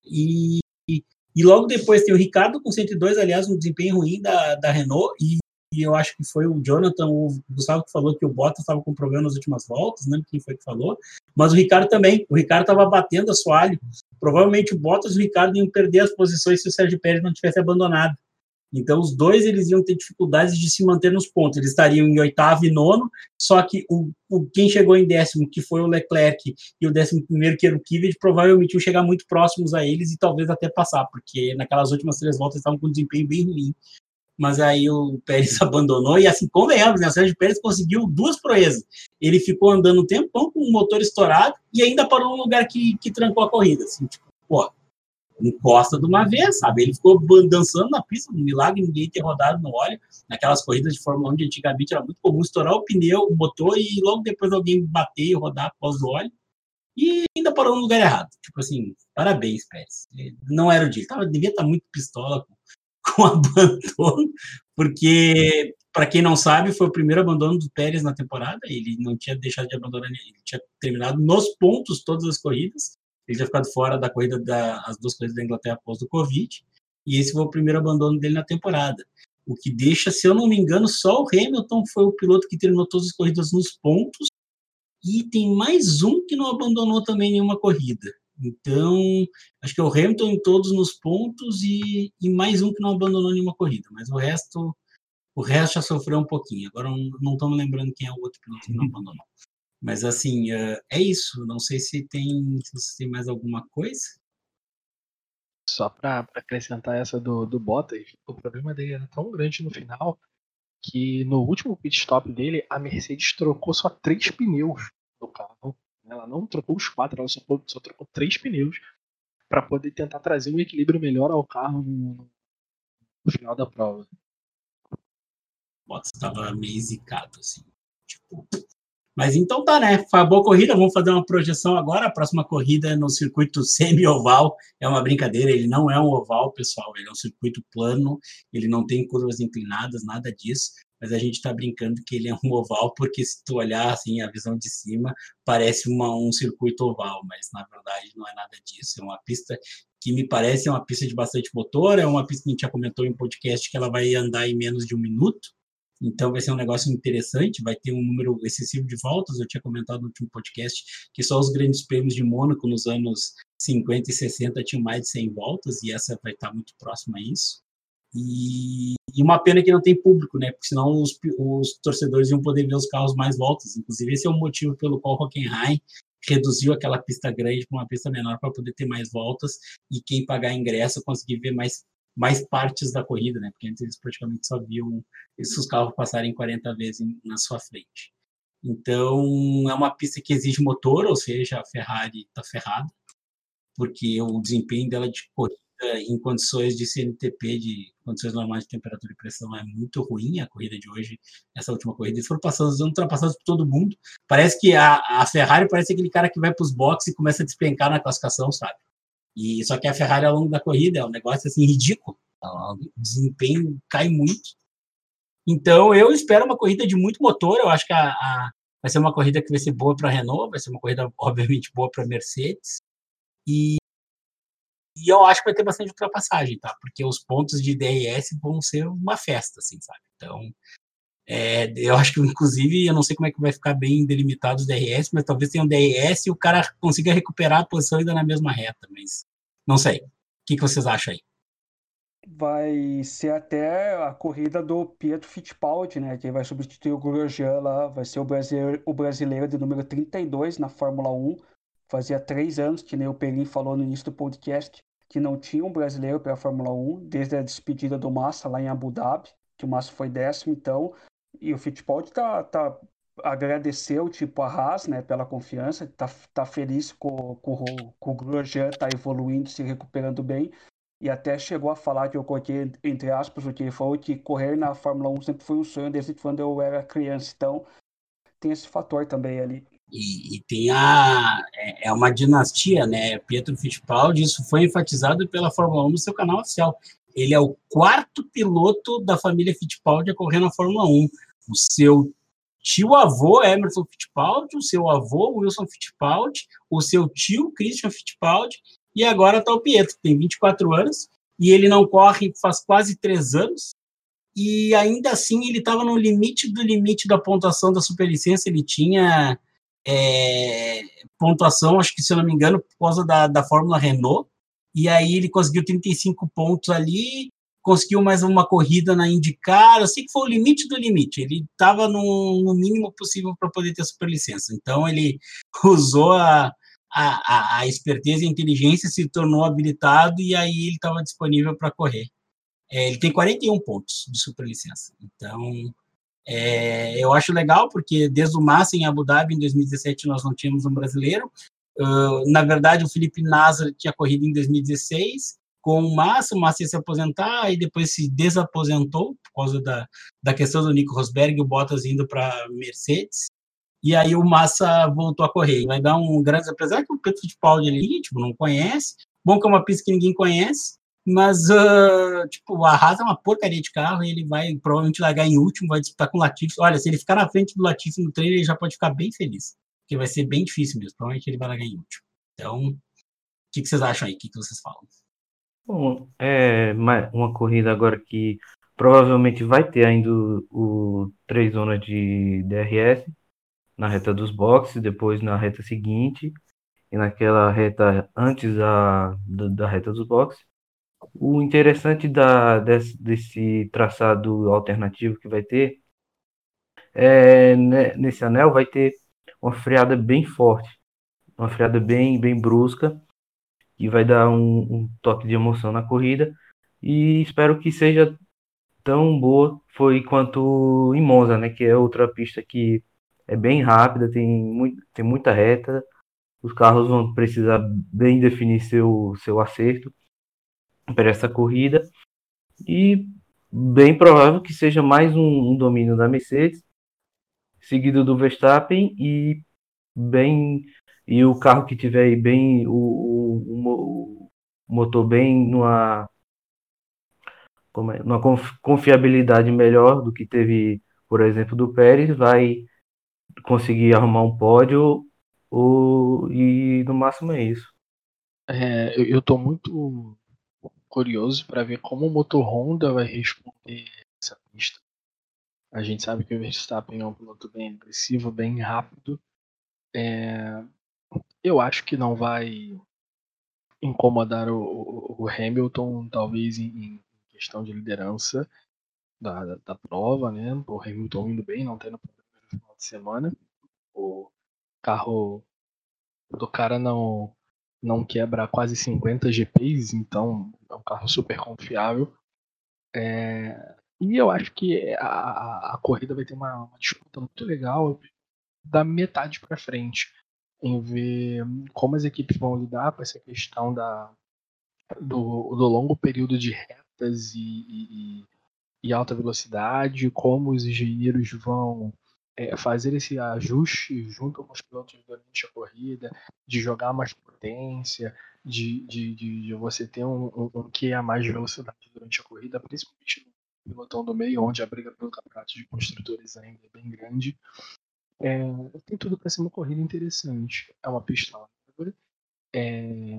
[SPEAKER 2] e, e logo depois tem o Ricardo com 102, aliás, um desempenho ruim da, da Renault, e, e eu acho que foi o Jonathan, o Gustavo que falou que o Bottas estava com problema nas últimas voltas, né? Quem foi que falou? Mas o Ricardo também. O Ricardo estava batendo a soalho. Provavelmente o Bottas e o Ricardo iam perder as posições se o Sérgio Pérez não tivesse abandonado. Então, os dois eles iam ter dificuldades de se manter nos pontos. Eles estariam em oitavo e nono, só que o, o quem chegou em décimo, que foi o Leclerc, e o décimo primeiro, que era o Kvyat, provavelmente iam chegar muito próximos a eles e talvez até passar, porque naquelas últimas três voltas estavam com um desempenho bem ruim. mas aí o Pérez abandonou, e assim, convenhamos, né, o Sérgio Pérez conseguiu duas proezas. Ele ficou andando um tempão com o motor estourado e ainda parou num lugar que, que trancou a corrida, assim, tipo, pô, encosta de uma vez, sabe? Ele ficou dançando na pista, um milagre ninguém ter rodado no óleo. Naquelas corridas de Fórmula 1 de antigamente era muito comum estourar o pneu, o motor e logo depois alguém bater e rodar após o óleo. E ainda parou no lugar errado. Tipo assim, parabéns, Pérez. Não era o dia. Tava, devia estar muito pistola com, com abandono, porque, para quem não sabe, foi o primeiro abandono do Pérez na temporada. Ele não tinha deixado de abandonar, ele tinha terminado nos pontos todas as corridas. Ele tinha ficado fora da corrida das duas corridas da Inglaterra após o Covid. E esse foi o primeiro abandono dele na temporada. O que deixa, se eu não me engano, só o Hamilton foi o piloto que terminou todas as corridas nos pontos e tem mais um que não abandonou também nenhuma corrida. Então, acho que é o Hamilton em todos nos pontos e, e mais um que não abandonou nenhuma corrida. Mas o resto, o resto já sofreu um pouquinho. Agora não estou me lembrando quem é o outro piloto que não abandonou. Mas assim, é, é isso. Não sei se tem, se tem mais alguma coisa.
[SPEAKER 1] Só para acrescentar essa do, do Bottas, o problema dele era tão grande no final que no último pit stop dele, a Mercedes trocou só três pneus do carro. Ela não trocou os quatro, ela só, só trocou três pneus para poder tentar trazer um equilíbrio melhor ao carro no, no final da prova.
[SPEAKER 2] O Bottas estava meio zicado, assim. Tipo, mas então tá, né? Foi boa corrida. Vamos fazer uma projeção agora. A próxima corrida é no circuito semi-oval. É uma brincadeira, ele não é um oval, pessoal. Ele é um circuito plano, ele não tem curvas inclinadas, nada disso. Mas a gente está brincando que ele é um oval, porque se tu olhar assim, a visão de cima, parece uma, um circuito oval, mas na verdade não é nada disso. É uma pista que me parece uma pista de bastante motor, é uma pista que a gente já comentou em podcast que ela vai andar em menos de um minuto então vai ser um negócio interessante, vai ter um número excessivo de voltas. Eu tinha comentado no último podcast que só os grandes prêmios de Mônaco nos anos 50 e 60 tinham mais de 100 voltas e essa vai estar muito próxima a isso. E, e uma pena que não tem público, né? Porque senão os, os torcedores iam poder ver os carros mais voltas. Inclusive esse é o motivo pelo qual Hockenheim reduziu aquela pista grande para uma pista menor para poder ter mais voltas e quem pagar ingresso conseguir ver mais mais partes da corrida, né? Porque antes eles praticamente só viam esses carros passarem 40 vezes na sua frente. Então, é uma pista que exige motor, ou seja, a Ferrari está ferrada, porque o desempenho dela de corrida em condições de CNTP, de condições normais de temperatura e pressão, é muito ruim. A corrida de hoje, essa última corrida, eles foram passando, ultrapassados por todo mundo. Parece que a, a Ferrari parece aquele cara que vai para os boxes e começa a despencar na classificação, sabe? E só que a Ferrari ao longo da corrida é um negócio assim ridículo. O desempenho cai muito. Então eu espero uma corrida de muito motor. Eu acho que a, a vai ser uma corrida que vai ser boa para a Renault, vai ser uma corrida obviamente boa para a Mercedes. E, e eu acho que vai ter bastante ultrapassagem, tá? Porque os pontos de DRS vão ser uma festa, assim, sabe? Então é, eu acho que, inclusive, eu não sei como é que vai ficar bem delimitado os DRS, mas talvez tenha um DRS e o cara consiga recuperar a posição ainda na mesma reta, mas não sei. O que, que vocês acham aí?
[SPEAKER 3] Vai ser até a corrida do Pietro Fittipaldi, né? Que vai substituir o Grosjean lá, vai ser o brasileiro, o brasileiro de número 32 na Fórmula 1. Fazia três anos, que nem o Perim falou no início do podcast, que não tinha um brasileiro para a Fórmula 1, desde a despedida do Massa lá em Abu Dhabi, que o Massa foi décimo, então e o Fittipaldi tá, tá agradeceu tipo a Haas, né, pela confiança, tá, tá feliz com, com, com o Grosjean tá evoluindo, se recuperando bem e até chegou a falar que eu coloquei entre aspas o que ele falou que correr na Fórmula 1 sempre foi um sonho desde quando eu era criança, então tem esse fator também ali.
[SPEAKER 2] E, e tem a é, é uma dinastia, né? Pietro Fittipaldi, isso foi enfatizado pela Fórmula 1 no seu canal oficial. Ele é o quarto piloto da família Fittipaldi a correr na Fórmula 1 o seu tio-avô Emerson Fittipaldi, o seu avô Wilson Fittipaldi, o seu tio Christian Fittipaldi, e agora está o Pietro, tem 24 anos, e ele não corre faz quase três anos, e ainda assim ele estava no limite do limite da pontuação da superlicença, ele tinha é, pontuação, acho que se eu não me engano, por causa da, da Fórmula Renault, e aí ele conseguiu 35 pontos ali, conseguiu mais uma corrida na IndyCar, eu sei que foi o limite do limite, ele estava no, no, mínimo possível para poder ter superlicença, então ele usou a, a, a, esperteza e a inteligência, se tornou habilitado e aí ele estava disponível para correr. É, ele tem 41 pontos de superlicença. Então, é, eu acho legal, porque desde o Massa em Abu Dhabi, em 2017, nós não tínhamos um brasileiro. Uh, na verdade, o Felipe Nasser tinha corrido em 2016 com o Massa, o Massa ia se aposentar e depois se desaposentou por causa da, da questão do Nico Rosberg e o Bottas indo para Mercedes. E aí o Massa voltou a correr. Vai dar um grande, apesar que o Pedro Fittipaldi ali, tipo, não conhece. Bom que é uma pista que ninguém conhece, mas, uh, tipo, a Haas é uma porcaria de carro e ele vai provavelmente largar em último, vai disputar com o Latifi. Olha, se ele ficar na frente do Latifi no treino, ele já pode ficar bem feliz, porque vai ser bem difícil mesmo. Provavelmente ele vai largar em último. Então, o que, que vocês acham aí? O que, que vocês falam?
[SPEAKER 4] Bom, é uma corrida agora que provavelmente vai ter ainda o, o três zonas de DRS na reta dos boxes, depois na reta seguinte e naquela reta antes da, da, da reta dos boxes. O interessante da, desse, desse traçado alternativo que vai ter é né, nesse anel vai ter uma freada bem forte, uma freada bem, bem brusca, que vai dar um, um toque de emoção na corrida. E espero que seja tão boa foi quanto em Monza, né? Que é outra pista que é bem rápida, tem, muito, tem muita reta, os carros vão precisar bem definir seu, seu acerto para essa corrida e bem provável que seja mais um, um domínio da Mercedes, seguido do Verstappen e bem e o carro que tiver bem o, o, o motor bem numa como é, numa confiabilidade melhor do que teve, por exemplo, do Pérez, vai conseguir arrumar um pódio ou, e no máximo é isso.
[SPEAKER 1] É, eu, estou muito curioso para ver como o motor Honda vai responder essa pista. A gente sabe que o Verstappen é um piloto bem agressivo, bem rápido. É, eu acho que não vai incomodar o, o Hamilton, talvez em, questão de liderança da, da, da, prova, né? O Hamilton indo bem, não tendo problema no final de semana. O carro do cara não não quebra quase 50 GPs, então é um carro super confiável. É, e eu acho que a, a, corrida vai ter uma, uma disputa muito legal da metade para frente, em ver como as equipes vão lidar com essa questão da, do, do longo período de retas e, e, e alta velocidade, como os engenheiros vão é, fazer esse ajuste junto com os pilotos durante a corrida, de jogar mais potência, de, de, de, de você ter um, um, um que a mais de velocidade durante a corrida, principalmente no pilotão do meio, onde a briga pelo campeonato de construtores ainda é bem grande. É, tem tudo para ser uma corrida interessante. É uma pista larga. É,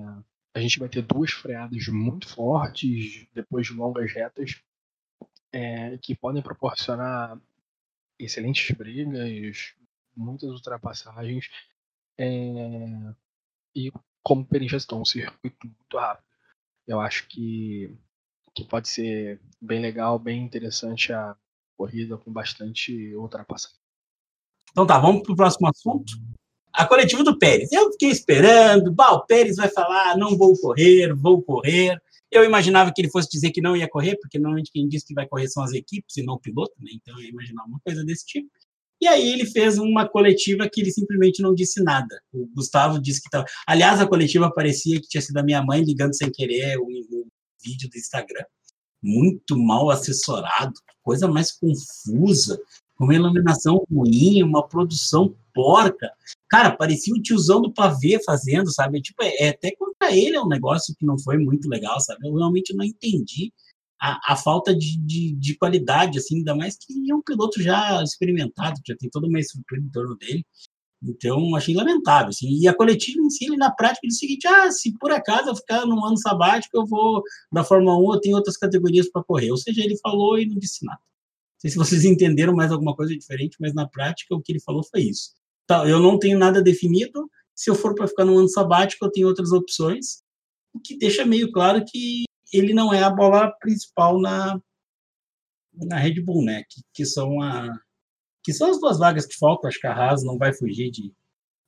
[SPEAKER 1] a gente vai ter duas freadas muito fortes depois de longas retas é, que podem proporcionar excelentes brigas, muitas ultrapassagens. É... E como o Perin já citou, um circuito muito rápido. Eu acho que, que pode ser bem legal, bem interessante a corrida com bastante ultrapassagem.
[SPEAKER 2] Então tá, vamos para o próximo assunto. A coletiva do Pérez. Eu fiquei esperando, bah, o Pérez vai falar, não vou correr, vou correr. Eu imaginava que ele fosse dizer que não ia correr, porque normalmente quem diz que vai correr são as equipes e não o piloto, né? Então eu imaginava uma coisa desse tipo. E aí ele fez uma coletiva que ele simplesmente não disse nada. O Gustavo disse que estava. Aliás, a coletiva parecia que tinha sido a minha mãe ligando sem querer o, o vídeo do Instagram. Muito mal assessorado, coisa mais confusa, uma iluminação ruim, uma produção porca. Cara, parecia o tiozão do pavê fazendo, sabe? Tipo, é, é até contra ele é um negócio que não foi muito legal, sabe? Eu realmente não entendi a, a falta de, de, de, qualidade, assim, ainda mais que é um piloto já experimentado, já tem toda uma estrutura em torno dele. Então, achei lamentável, assim. E a coletiva em si, ele, na prática, diz o seguinte, ah, se por acaso eu ficar num ano sabático, eu vou da Fórmula 1, eu tenho outras categorias para correr. Ou seja, ele falou e não disse nada. Sei se vocês entenderam mais alguma coisa diferente, mas na prática o que ele falou foi isso tá, eu não tenho nada definido, se eu for para ficar no ano sabático, eu tenho outras opções, o que deixa meio claro que ele não é a bola principal na, na Red Bull, né? Que, que, são a, que são as duas vagas que faltam. Acho que a Haas não vai fugir de,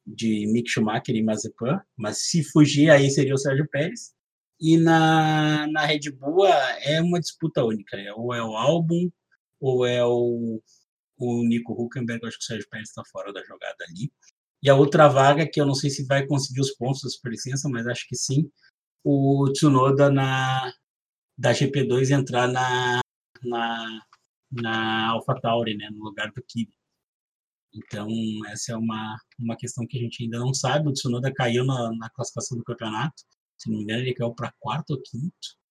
[SPEAKER 2] de Mick Schumacher e Mazepin, mas se fugir, aí seria o Sérgio Pérez. E na, na Red Bull é uma disputa única, né? ou é o álbum, ou é o, o Nico Huckenberg, acho que o Sérgio Pérez está fora da jogada ali. E a outra vaga, que eu não sei se vai conseguir os pontos da superlicença, mas acho que sim, o Tsunoda na, da GP2 entrar na, na, na AlphaTauri, né, no lugar do Kimi. Então, essa é uma, uma questão que a gente ainda não sabe. O Tsunoda caiu na, na classificação do campeonato. Se não me engano, ele caiu para quarto ou quinto.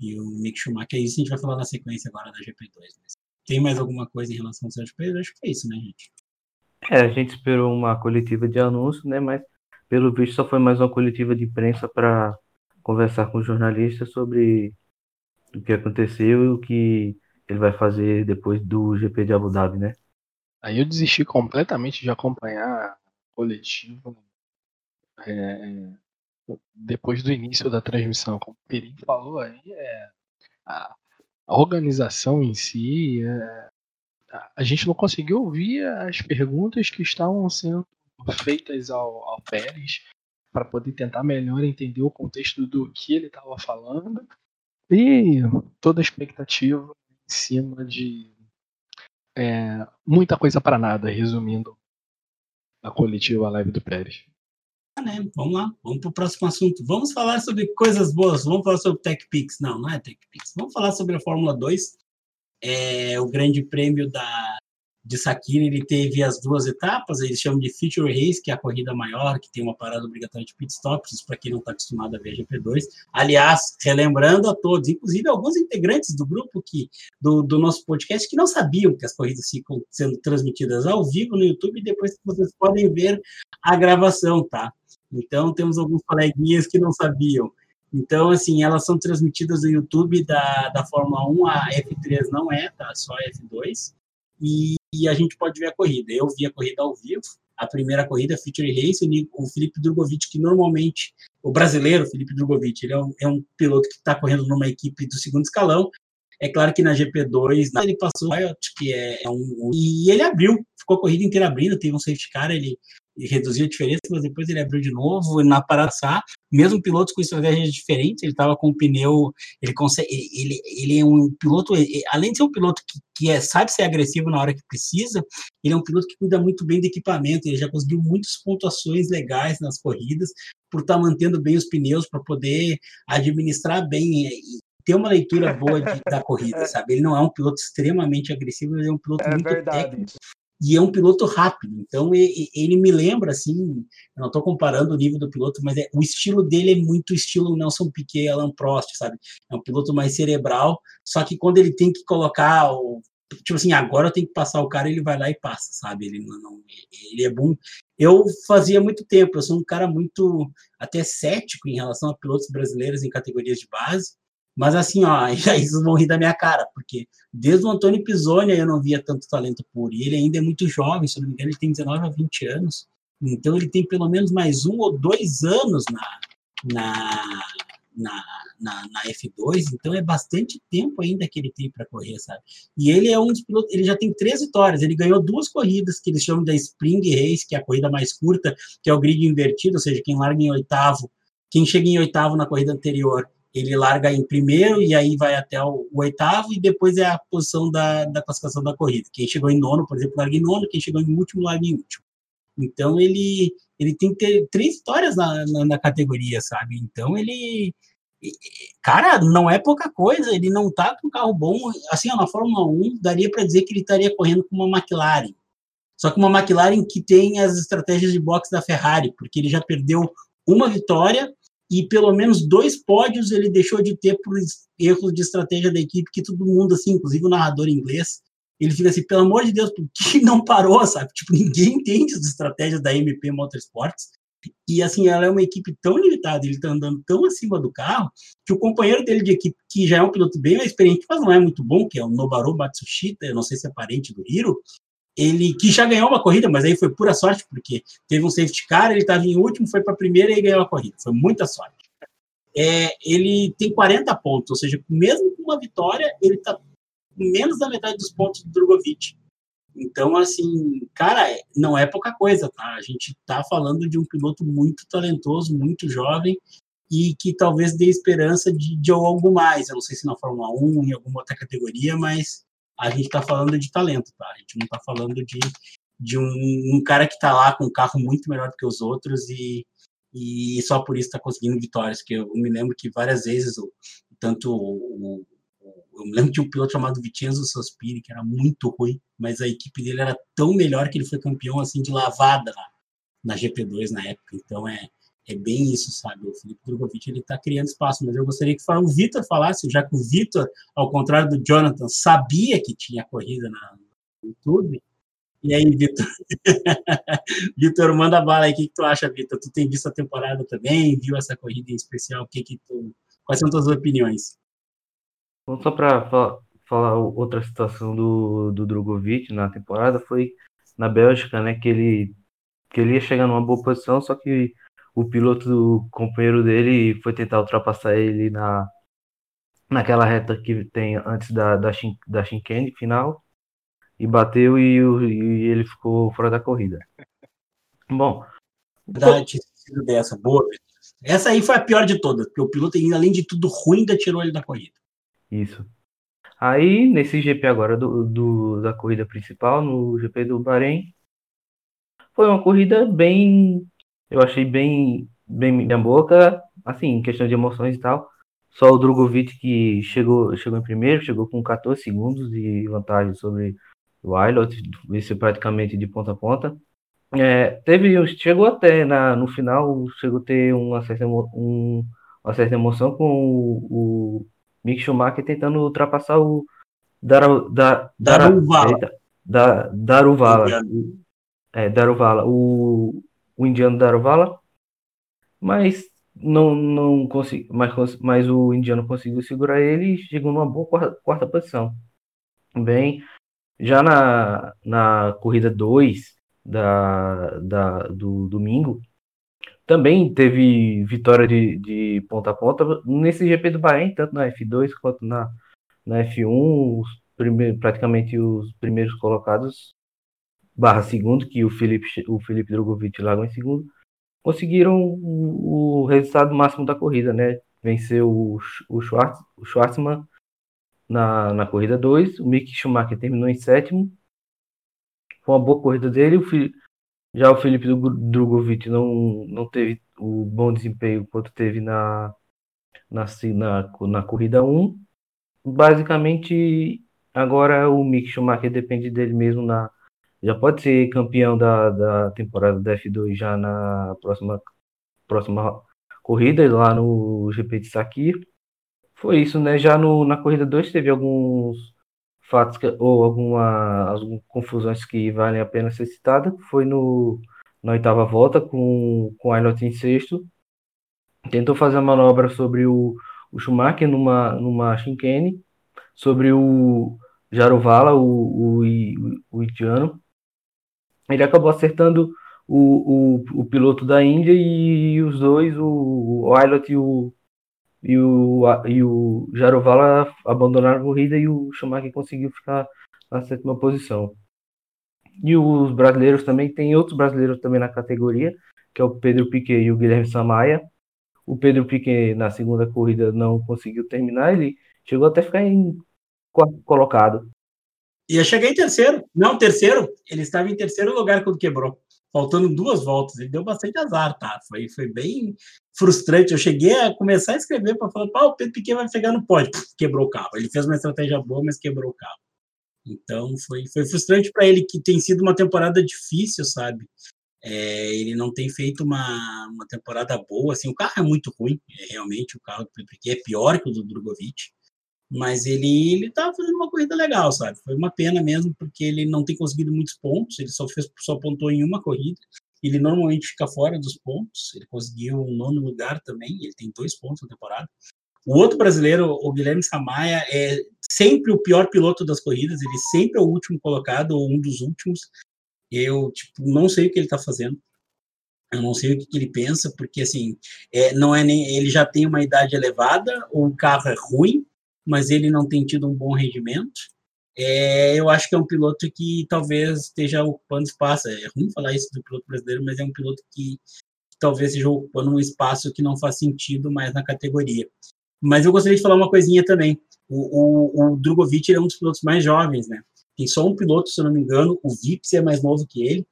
[SPEAKER 2] E o Mick Schumacher, isso a gente vai falar na sequência agora da GP2. Mas tem mais alguma coisa em relação ao Sérgio Pérez? Acho que é isso, né, gente?
[SPEAKER 4] É, a gente esperou uma coletiva de anúncio, né? Mas pelo visto só foi mais uma coletiva de imprensa para conversar com os jornalistas sobre o que aconteceu e o que ele vai fazer depois do GP de Abu Dhabi, né?
[SPEAKER 1] Aí eu desisti completamente de acompanhar a coletiva é, depois do início da transmissão. Como o Peri falou aí, é, a, a organização em si, é, a gente não conseguiu ouvir as perguntas que estavam sendo feitas ao, ao Pérez para poder tentar melhor entender o contexto do que ele estava falando e toda a expectativa em cima de é, muita coisa para nada, resumindo a coletiva live do Pérez.
[SPEAKER 2] Né? Vamos lá, vamos para o próximo assunto. Vamos falar sobre coisas boas, vamos falar sobre TechPix. Não, não é TechPix. Vamos falar sobre a Fórmula 2. É, o grande prêmio da, de Sakira, ele teve as duas etapas, eles chamam de Feature Race, que é a corrida maior, que tem uma parada obrigatória de pit stops, para quem não está acostumado a ver GP2. Aliás, relembrando a todos, inclusive alguns integrantes do grupo que do, do nosso podcast que não sabiam que as corridas ficam sendo transmitidas ao vivo no YouTube, e depois vocês podem ver a gravação, tá? Então, temos alguns coleguinhas que não sabiam. Então, assim, elas são transmitidas no YouTube da, da Fórmula 1, a F3 não é, tá? Só a F2 e, e, a gente pode ver a corrida. Eu vi a corrida ao vivo, a primeira corrida, Feature Race, o Felipe Drogovic, que normalmente, o brasileiro Felipe Drogovic, ele é um, é um piloto que está correndo numa equipe do segundo escalão. É claro que na GP2 ele passou que é, é um. E ele abriu, ficou a corrida inteira abrindo, teve um safety car, ele reduziu a diferença, mas depois ele abriu de novo na Paraçá, mesmo pilotos com estratégias diferentes, ele estava com o pneu, ele consegue, ele, ele é um piloto, além de ser um piloto que, que é, sabe ser agressivo na hora que precisa, ele é um piloto que cuida muito bem do equipamento, ele já conseguiu muitas pontuações legais nas corridas, por estar tá mantendo bem os pneus, para poder administrar bem e ter uma leitura boa de, da corrida, sabe? Ele não é um piloto extremamente agressivo, ele é um piloto é muito verdade. técnico e é um piloto rápido. Então ele me lembra assim, eu não estou comparando o nível do piloto, mas é, o estilo dele é muito estilo Nelson Piquet, Alan Prost, sabe? É um piloto mais cerebral, só que quando ele tem que colocar o tipo assim, agora eu tenho que passar o cara, ele vai lá e passa, sabe? Ele não, não ele é bom. Eu fazia muito tempo, eu sou um cara muito até cético em relação a pilotos brasileiros em categorias de base. Mas assim, ó, isso vão rir da minha cara, porque desde o Antônio Pisoni eu não via tanto talento. E ele ainda é muito jovem, se não me engano, ele tem 19 a 20 anos. Então ele tem pelo menos mais um ou dois anos na, na, na, na, na F2, então é bastante tempo ainda que ele tem para correr, sabe? E ele é um dos pilotos, ele já tem três vitórias, ele ganhou duas corridas que eles chamam da Spring Race, que é a corrida mais curta, que é o grid invertido, ou seja, quem larga em oitavo, quem chega em oitavo na corrida anterior ele larga em primeiro e aí vai até o, o, oitavo e depois é a posição da, da classificação da corrida. Quem chegou em nono, por exemplo, larga em nono, quem chegou em último, larga em último. Então ele, ele tem que ter três vitórias na, na, na categoria, sabe? Então ele, cara, não é pouca coisa, ele não tá com um carro bom, assim, ó, na Fórmula 1, daria para dizer que ele estaria correndo com uma McLaren. Só que uma McLaren que tem as estratégias de boxe da Ferrari, porque ele já perdeu uma vitória e pelo menos dois pódios ele deixou de ter por erros de estratégia da equipe, que todo mundo, assim, inclusive o narrador inglês, ele fica assim, pelo amor de Deus, por que não parou, sabe? Tipo, ninguém entende as estratégias da MP Motorsports. E assim, ela é uma equipe tão limitada, ele tá andando tão acima do carro, que o companheiro dele de equipe, que já é um piloto bem mais experiente, mas não é muito bom, que é o Nobaru Matsushita, eu não sei se é parente do Hiro, ele que já ganhou uma corrida, mas aí foi pura sorte, porque teve um safety car, ele estava em último, foi para a primeira e ganhou a corrida. Foi muita sorte. É, ele tem 40 pontos, ou seja, mesmo com uma vitória, ele está menos da metade dos pontos do Drogovic. Então, assim, cara, não é pouca coisa, tá? A gente está falando de um piloto muito talentoso, muito jovem, e que talvez dê esperança de, de algo mais. Eu não sei se na Fórmula 1, em alguma outra categoria, mas a gente está falando de talento, tá? A gente não está falando de, de um, um cara que está lá com um carro muito melhor do que os outros e, e só por isso está conseguindo vitórias. Porque eu me lembro que várias vezes, tanto o, eu me lembro de um piloto chamado Vicenzo Sospiri, que era muito ruim, mas a equipe dele era tão melhor que ele foi campeão assim de lavada na GP2 na época. Então é, é bem isso, sabe? O Felipe Drogovic ele está criando espaço, mas eu gostaria que o Vitor falasse, já que o Vitor, ao contrário do Jonathan, sabia que tinha corrida na, no YouTube. E aí, Vitor? Vitor, manda bala aí. O que, que tu acha, Vitor? Tu tem visto a temporada também? Viu essa corrida em especial? O que que tu... Quais são tuas opiniões?
[SPEAKER 4] Bom, só para falar, falar outra situação do, do Drogovic na temporada foi na Bélgica, né? Que ele, que ele ia chegar numa boa posição, só que o piloto do companheiro dele foi tentar ultrapassar ele na, naquela reta que tem antes da, da, da chicane final e bateu e, e ele ficou fora da corrida. Bom.
[SPEAKER 2] Verdade, sido dessa, boa. Essa aí foi a pior de todas, porque o piloto, além de tudo ruim, ainda tirou ele da corrida.
[SPEAKER 4] Isso. Aí, nesse GP agora do, do, da corrida principal, no GP do Bahrein, foi uma corrida bem. Eu achei bem, bem minha boca, assim, em questão de emoções e tal. Só o Drogovic que chegou, chegou em primeiro, chegou com 14 segundos de vantagem sobre o Aylot, venceu praticamente de ponta a ponta. É, teve, chegou até na, no final, chegou a ter uma certa, um, uma certa emoção com o, o Mick Schumacher tentando ultrapassar o Dar, Dar,
[SPEAKER 2] Daruvala.
[SPEAKER 4] Dar, Daruvala. É, Daruvala. O, o indiano Daruvala. Mas não, não consegui, mas, mas o indiano conseguiu segurar ele e chegou numa boa quarta, quarta posição. Bem, já na, na corrida 2 da, da, do domingo, também teve vitória de, de ponta a ponta nesse GP do Bahrein, tanto na F2 quanto na, na F1, os primeiros, praticamente os primeiros colocados, barra segundo, que o Felipe, o Felipe Drogovic largou em segundo, conseguiram o, o, resultado máximo da corrida, né? Venceu o, o, Schwartz, o na, na corrida 2. O Mick Schumacher terminou em sétimo. Foi uma boa corrida dele. O, já o Felipe Drogovic não, não teve o bom desempenho quanto teve na, na, na, na corrida 1. Basicamente, agora o Mick Schumacher depende dele mesmo na. Já pode ser campeão da, da temporada da F2 já na próxima, próxima corrida, lá no GP de Sakir. Foi isso, né? Já no, na corrida 2 teve alguns fatos que, ou alguma, algumas confusões que valem a pena ser citada. Foi no, na oitava volta com, com Aylot em sexto. Tentou fazer a manobra sobre o, o Schumacher numa, numa chicane, sobre o Jarovala, o, o, o, o Ele acabou acertando o, o, o piloto da Índia e os dois, o, o Aylot e o, e o, e o Jarovala abandonaram a corrida e o Schumacher conseguiu ficar na sétima posição. E os brasileiros também, tem outros brasileiros também na categoria, que é o Pedro Piquet e o Guilherme Samaia. O Pedro Piquet na segunda corrida não conseguiu terminar, ele chegou até a ficar em quarto colocado.
[SPEAKER 2] Ia chegar em terceiro. Não, terceiro. Ele estava em terceiro lugar quando quebrou faltando duas voltas. Ele deu bastante azar, tá? Foi, foi bem frustrante. Eu cheguei a começar a escrever para falar, pá, o Pedro Piquet vai pegar no pódio. Quebrou o carro. Ele fez uma estratégia boa, mas quebrou o carro. Então foi, foi frustrante para ele, que tem sido uma temporada difícil, sabe? É, ele não tem feito uma, uma temporada boa. Assim, o carro é muito ruim, é, realmente. O carro do Piquet é pior que o do Drogovic mas ele ele estava fazendo uma corrida legal, sabe? Foi uma pena mesmo porque ele não tem conseguido muitos pontos, ele só fez só pontuou em uma corrida. Ele normalmente fica fora dos pontos, ele conseguiu um nono lugar também, ele tem dois pontos na temporada. O outro brasileiro, o Guilherme Samaia, é sempre o pior piloto das corridas, ele sempre é o último colocado ou um dos últimos. Eu tipo não sei o que ele está fazendo. Eu não sei o que, que ele pensa, porque assim, é, não é nem ele já tem uma idade elevada, o carro é ruim, mas ele não tem tido um bom rendimento. É, eu acho que é um piloto que talvez esteja ocupando espaço. É ruim falar isso do piloto brasileiro, mas é um piloto que talvez seja ocupando um espaço que não faz sentido mais na categoria. Mas eu gostaria de falar uma coisinha também. O, o, o Drogovic é um dos pilotos mais jovens, né? Tem só um piloto, se eu não me engano, o Vips é mais novo que ele,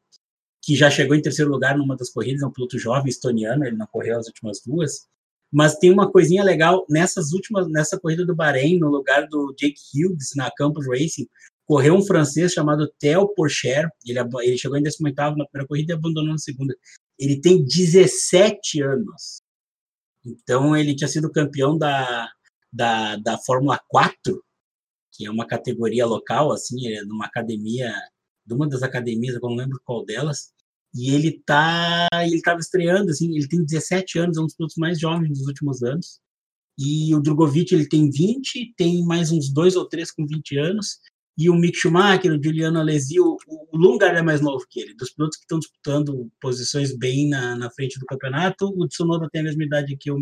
[SPEAKER 2] que já chegou em terceiro lugar numa das corridas, é um piloto jovem estoniano, ele não correu as últimas duas. Mas tem uma coisinha legal nessas últimas, nessa corrida do Bahrein, no lugar do Jake Hughes na Campus Racing, correu um francês chamado Theo Porcher. Ele, ele chegou em 18 na primeira corrida e abandonou na segunda. Ele tem 17 anos. Então, ele tinha sido campeão da, da, da Fórmula 4, que é uma categoria local, assim, é numa academia, de uma das academias, eu não lembro qual delas. E ele tá, ele estava estreando, assim, ele tem 17 anos, é um dos pilotos mais jovens dos últimos anos. E o Drogovic, ele tem 20, tem mais uns dois ou três com 20 anos. E o Mick Schumacher, o Juliano Alesi, o, o Lungar é mais novo que ele. Dos pilotos que estão disputando posições bem na, na frente do campeonato, o Tsunoda tem a mesma idade que o,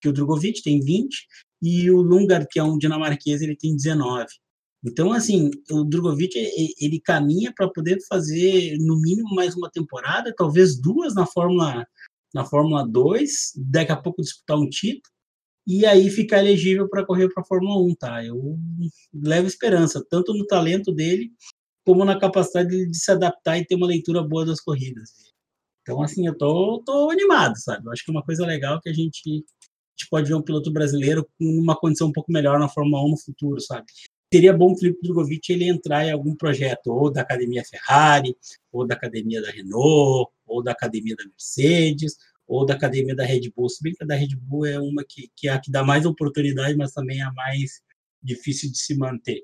[SPEAKER 2] que o Drogovic, tem 20. E o Lungar, que é um dinamarquês, ele tem 19. Então, assim, o Drogovic, ele caminha para poder fazer, no mínimo, mais uma temporada, talvez duas na Fórmula, na Fórmula 2, daqui a pouco disputar um título, e aí ficar elegível para correr para a Fórmula 1, tá? Eu levo esperança, tanto no talento dele, como na capacidade de se adaptar e ter uma leitura boa das corridas. Então, assim, eu tô, tô animado, sabe? Eu acho que é uma coisa legal que a gente, a gente pode ver um piloto brasileiro com uma condição um pouco melhor na Fórmula 1 no futuro, sabe? Seria bom o Felipe Drogovic ele entrar em algum projeto, ou da Academia Ferrari, ou da Academia da Renault, ou da Academia da Mercedes, ou da Academia da Red Bull. Se bem que a da Red Bull é uma que, que é a que dá mais oportunidade, mas também é a mais difícil de se manter.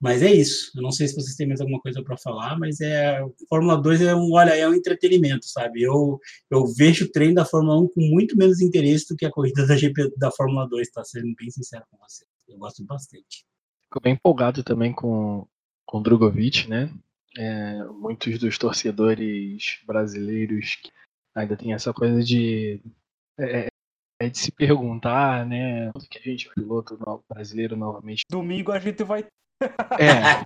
[SPEAKER 2] Mas é isso. Eu não sei se vocês têm mais alguma coisa para falar, mas é Fórmula 2 é um, olha, é um entretenimento, sabe? Eu eu vejo o treino da Fórmula 1 com muito menos interesse do que a corrida da GP da Fórmula 2, tá sendo bem sincero com você. Eu gosto bastante.
[SPEAKER 1] Fico bem empolgado também com, com o Drogovic, né? É, muitos dos torcedores brasileiros ainda tem essa coisa de, é, é de se perguntar, né? Que a gente, piloto brasileiro, novamente.
[SPEAKER 3] Domingo a gente vai.
[SPEAKER 1] É.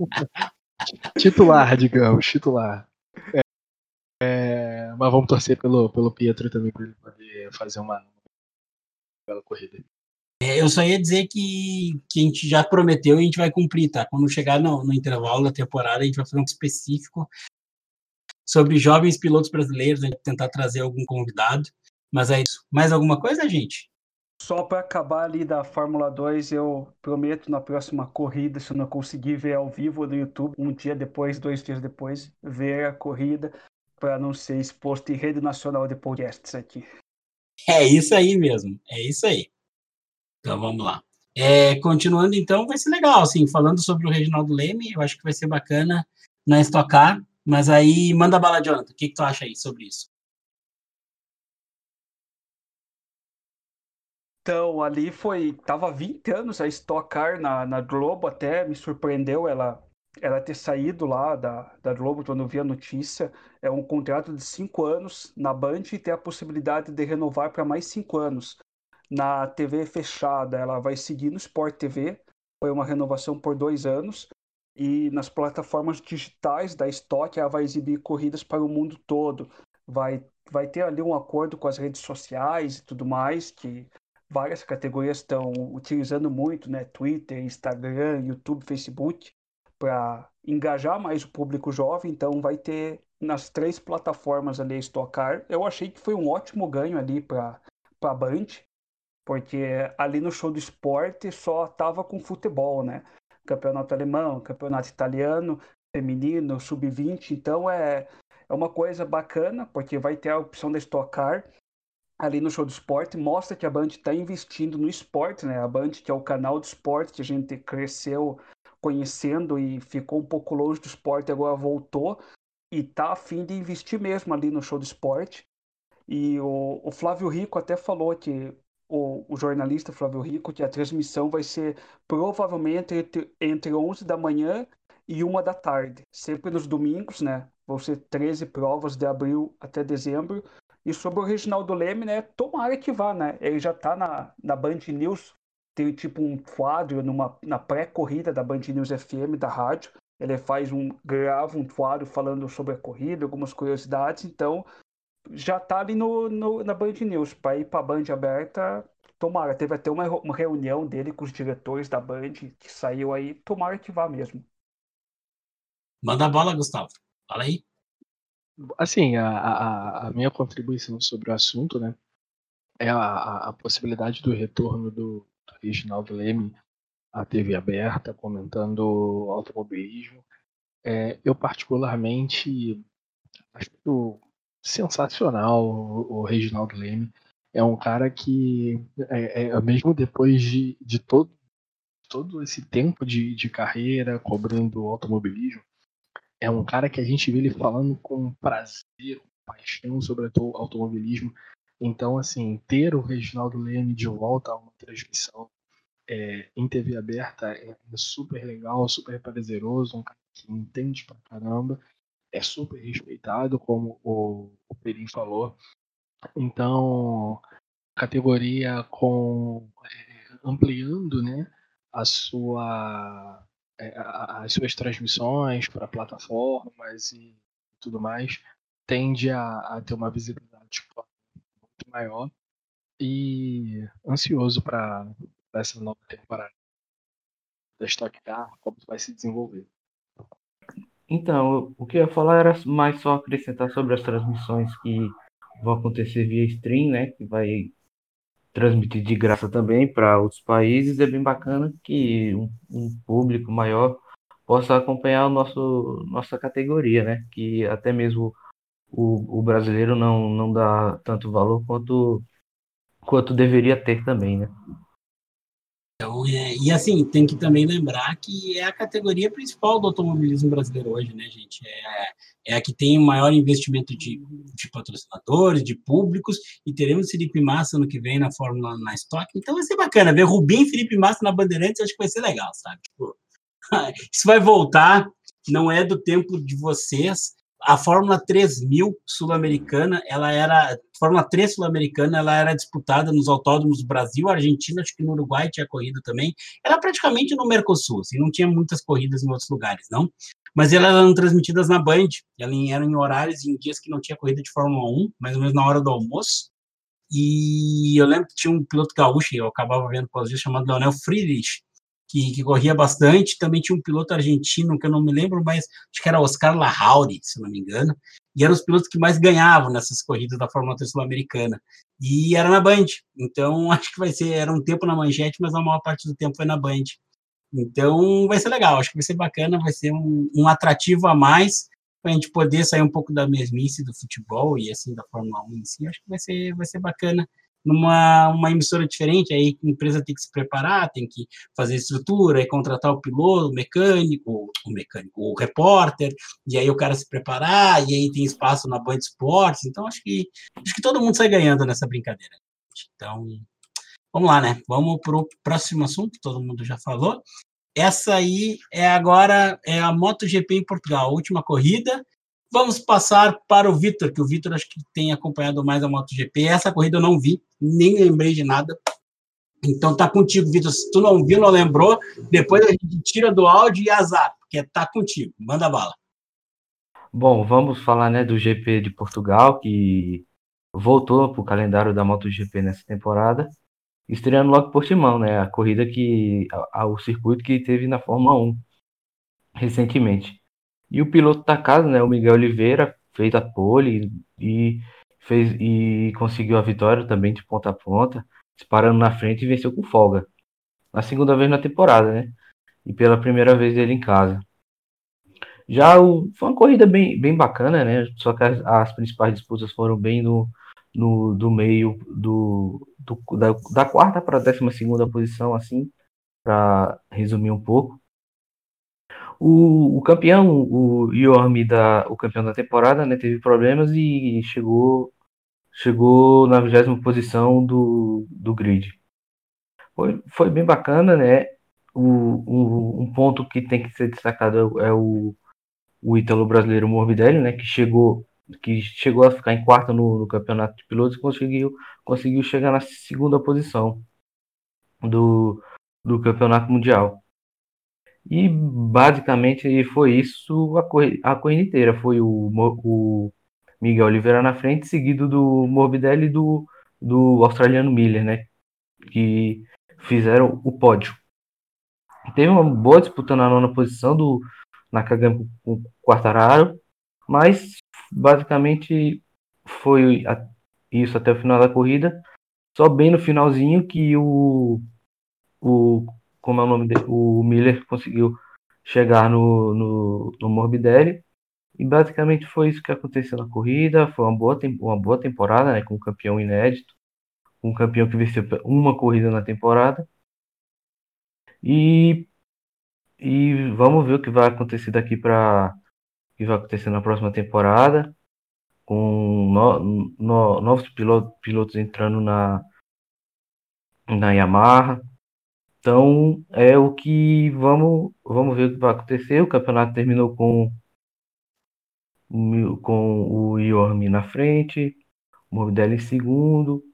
[SPEAKER 1] titular, digamos, titular. É, é, mas vamos torcer pelo, pelo Pietro também para ele poder fazer uma bela corrida.
[SPEAKER 2] É, eu só ia dizer que, que a gente já prometeu e a gente vai cumprir, tá? Quando chegar no, no intervalo da temporada, a gente vai fazer um específico sobre jovens pilotos brasileiros, a gente tentar trazer algum convidado. Mas é isso. Mais alguma coisa, gente?
[SPEAKER 3] Só para acabar ali da Fórmula 2, eu prometo na próxima corrida, se eu não conseguir ver ao vivo no YouTube, um dia depois, dois dias depois, ver a corrida para não ser exposto em rede nacional de podcasts aqui.
[SPEAKER 2] É isso aí mesmo, é isso aí. Então vamos lá. É, continuando então, vai ser legal, assim, falando sobre o Reginaldo Leme, eu acho que vai ser bacana na estocar, mas aí manda bala, Jonathan, o que, que tu acha aí sobre isso?
[SPEAKER 3] Então, ali foi, tava 20 anos a Stock Car na, na Globo, até me surpreendeu ela ela ter saído lá da, da Globo quando eu vi a notícia. É um contrato de cinco anos na Band e ter a possibilidade de renovar para mais cinco anos na TV fechada, ela vai seguir no Sport TV, foi uma renovação por dois anos, e nas plataformas digitais da Stock ela vai exibir corridas para o mundo todo. Vai, vai ter ali um acordo com as redes sociais e tudo mais, que várias categorias estão utilizando muito, né? Twitter, Instagram, YouTube, Facebook, para engajar mais o público jovem. Então vai ter nas três plataformas ali a Stock Car. Eu achei que foi um ótimo ganho ali para a Band porque ali no show do esporte só tava com futebol, né? Campeonato alemão, campeonato italiano, feminino, sub-20, então é, é uma coisa bacana, porque vai ter a opção da Stock Car ali no show do esporte, mostra que a Band está investindo no esporte, né? A Band, que é o canal do esporte que a gente cresceu conhecendo e ficou um pouco longe do esporte, agora voltou e tá a fim de investir mesmo ali no show do esporte. E o, o Flávio Rico até falou que o, o, jornalista Flávio Rico que a transmissão vai ser provavelmente entre, entre 11 da manhã e 1 da tarde, sempre nos domingos, né? Vão ser 13 provas de abril até dezembro. E sobre o Reginaldo Leme, né? Tomara que vá, né? Ele já tá na, na Band News, tem tipo um quadro numa, na pré-corrida da Band News FM, da rádio. Ele faz um, grava um quadro falando sobre a corrida, algumas curiosidades. Então, já tá ali no, no na Band News. Para ir para a Band aberta, tomara. Teve até uma, uma reunião dele com os diretores da Band que saiu aí. Tomara que vá mesmo.
[SPEAKER 2] Manda a bola, Gustavo. Fala aí.
[SPEAKER 1] Assim, a, a, a minha contribuição sobre o assunto, né, é a, a possibilidade do retorno do, do Reginaldo Leme à TV aberta, comentando automobilismo. É, eu particularmente acho sensacional o, o Reginaldo Leme. É um cara que, é, é, mesmo depois de, de todo, todo esse tempo de, de carreira cobrindo automobilismo, é um cara que a gente vê ele falando com prazer, com paixão sobre automobilismo. Então, assim, ter o Reginaldo Leme de volta a uma transmissão é, em TV aberta é super legal, super prazeroso, um cara que entende pra caramba, é super respeitado, como o, o Perim falou. Então, categoria com é, ampliando né, a sua é, as suas transmissões para plataformas e tudo mais tende a, a ter uma visibilidade muito maior e ansioso para essa nova temporada da Stock Car, como vai se desenvolver.
[SPEAKER 4] Então, o que eu ia falar era mais só acrescentar sobre as transmissões que vão acontecer via stream, né? Que vai transmitir de graça também para outros países. É bem bacana que um, um, público maior possa acompanhar o nosso nossa categoria, né? Que até mesmo o, o brasileiro não, não dá tanto valor quanto quanto deveria ter também, né?
[SPEAKER 2] Então, é, e assim, tem que também lembrar que é a categoria principal do automobilismo brasileiro hoje, né, gente? É, é a que tem o maior investimento de, de patrocinadores, de públicos, e teremos Felipe Massa no que vem na Fórmula na Stock. Então vai ser bacana ver Rubinho e Felipe Massa na Bandeirantes, acho que vai ser legal, sabe? Tipo, isso vai voltar, não é do tempo de vocês, a Fórmula 3000 sul-americana, ela era Fórmula 3 sul-americana, ela era disputada nos autódromos do Brasil, Argentina, acho que no Uruguai tinha corrida também. Era praticamente no Mercosul, assim, não tinha muitas corridas em outros lugares, não. Mas elas eram transmitidas na Band, elas eram em horários em dias que não tinha corrida de Fórmula 1, mais ou menos na hora do almoço. E eu lembro que tinha um piloto gaúcho, eu acabava vendo por dias, chamado Leonel Friedrich, que, que, corria bastante. Também tinha um piloto argentino, que eu não me lembro, mas acho que era Oscar Lahauri, se não me engano. E eram os pilotos que mais ganhavam nessas corridas da Fórmula 3 sul-americana. E era na Band. Então, acho que vai ser, era um tempo na manchete, mas a maior parte do tempo foi na Band. Então, vai ser legal, acho que vai ser bacana, vai ser um, um atrativo a mais para a gente poder sair um pouco da mesmice do futebol e assim da Fórmula 1 em si. Acho que vai ser, vai ser bacana numa uma emissora diferente, aí a empresa tem que se preparar, tem que fazer estrutura, e contratar o piloto, o mecânico, o mecânico, o repórter, e aí o cara se preparar, e aí tem espaço na Band Esportes, então acho que acho que todo mundo sai ganhando nessa brincadeira. Então, vamos lá, né? Vamos para o próximo assunto, todo mundo já falou. Essa aí é agora é a MotoGP em Portugal, a última corrida, Vamos passar para o Vitor, que o Vitor acho que tem acompanhado mais a MotoGP. Essa corrida eu não vi, nem lembrei de nada. Então tá contigo, Vitor. Se tu não viu, não lembrou, depois a gente tira do áudio e azar, porque tá contigo. Manda bala.
[SPEAKER 4] Bom, vamos falar né, do GP de Portugal, que voltou para o calendário da MotoGP nessa temporada, estreando logo por Timão, né? A corrida que. o circuito que teve na Fórmula 1 recentemente. E o piloto da casa, né, o Miguel Oliveira, fez a pole e, fez, e conseguiu a vitória também de ponta a ponta, disparando na frente e venceu com folga. Na segunda vez na temporada, né? E pela primeira vez ele em casa. Já o, foi uma corrida bem, bem bacana, né? Só que as, as principais disputas foram bem no, no do meio do, do da, da, quarta para a décima segunda posição, assim, para resumir um pouco. O, o campeão, o Yormi, da, o campeão da temporada, né, teve problemas e chegou, chegou na vigésima posição do, do grid. Foi, foi bem bacana, né? O, um ponto que tem que ser destacado é o, o ítalo brasileiro Morbidelli, né, que chegou que chegou a ficar em quarto no, no, campeonato de pilotos e conseguiu, conseguiu chegar na segunda posição do, do campeonato mundial. E basicamente foi isso a, corrida, a corrida inteira. Foi o, o Miguel Oliveira na frente, seguido do Morbidelli e do, do australiano Miller, né? Que fizeram o pódio. Teve uma boa disputa na nona posição do Nakagami com o Quartararo, mas basicamente foi isso até o final da corrida. Só bem no finalzinho que o, o como é o nome dele, o Miller conseguiu chegar no, no, no Morbidelli. E basicamente foi isso que aconteceu na corrida. Foi uma boa, uma boa temporada, né, com um campeão inédito, um campeão que venceu uma corrida na temporada. E, e vamos ver o que vai acontecer daqui para que vai acontecer na próxima temporada, com no, no, novos pilotos, pilotos entrando na, na Yamaha. Então é o que vamos, vamos ver o que vai acontecer. O campeonato terminou com, com o Yormi na frente, o Morbidelli em segundo.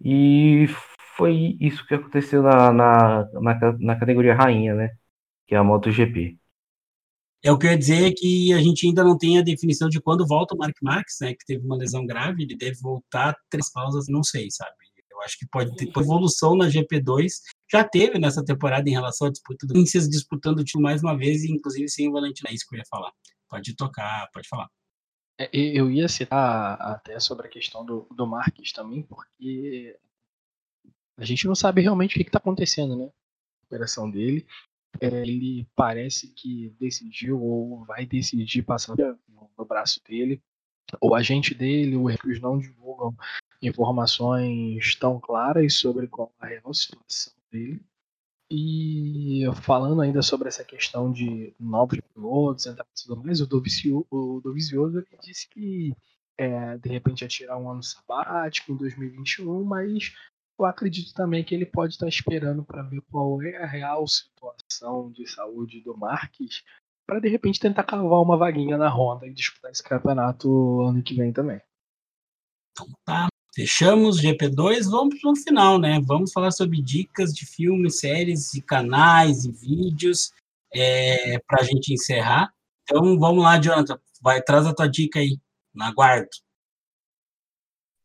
[SPEAKER 4] E foi isso que aconteceu na, na, na, na categoria rainha, né? Que é a MotoGP.
[SPEAKER 2] É o que eu ia dizer que a gente ainda não tem a definição de quando volta o Mark Marx, né? Que teve uma lesão grave, ele deve voltar três pausas, não sei, sabe? Eu acho que pode ter evolução na GP2. Já teve nessa temporada em relação à disputa do Princess disputando o título mais uma vez, e inclusive sem o Valentim. É isso que eu ia falar. Pode tocar, pode falar.
[SPEAKER 1] É, eu ia citar até sobre a questão do, do Marques também, porque a gente não sabe realmente o que está acontecendo, né? A operação dele. É, ele parece que decidiu ou vai decidir passar no braço dele. O agente dele, o Hercules não divulgam informações tão claras sobre qual a situação dele. E falando ainda sobre essa questão de novos pilotos, mais, o Dovizioso, disse que é, de repente ia tirar um ano sabático em 2021, mas eu acredito também que ele pode estar esperando para ver qual é a real situação de saúde do Marques, para de repente tentar cavar uma vaguinha na Honda e disputar esse campeonato ano que vem também.
[SPEAKER 2] Então tá, Fechamos GP2, vamos para o final, né? Vamos falar sobre dicas de filmes, séries e canais e vídeos é, para a gente encerrar. Então vamos lá, Jonathan, vai, traz a tua dica aí, na guarda.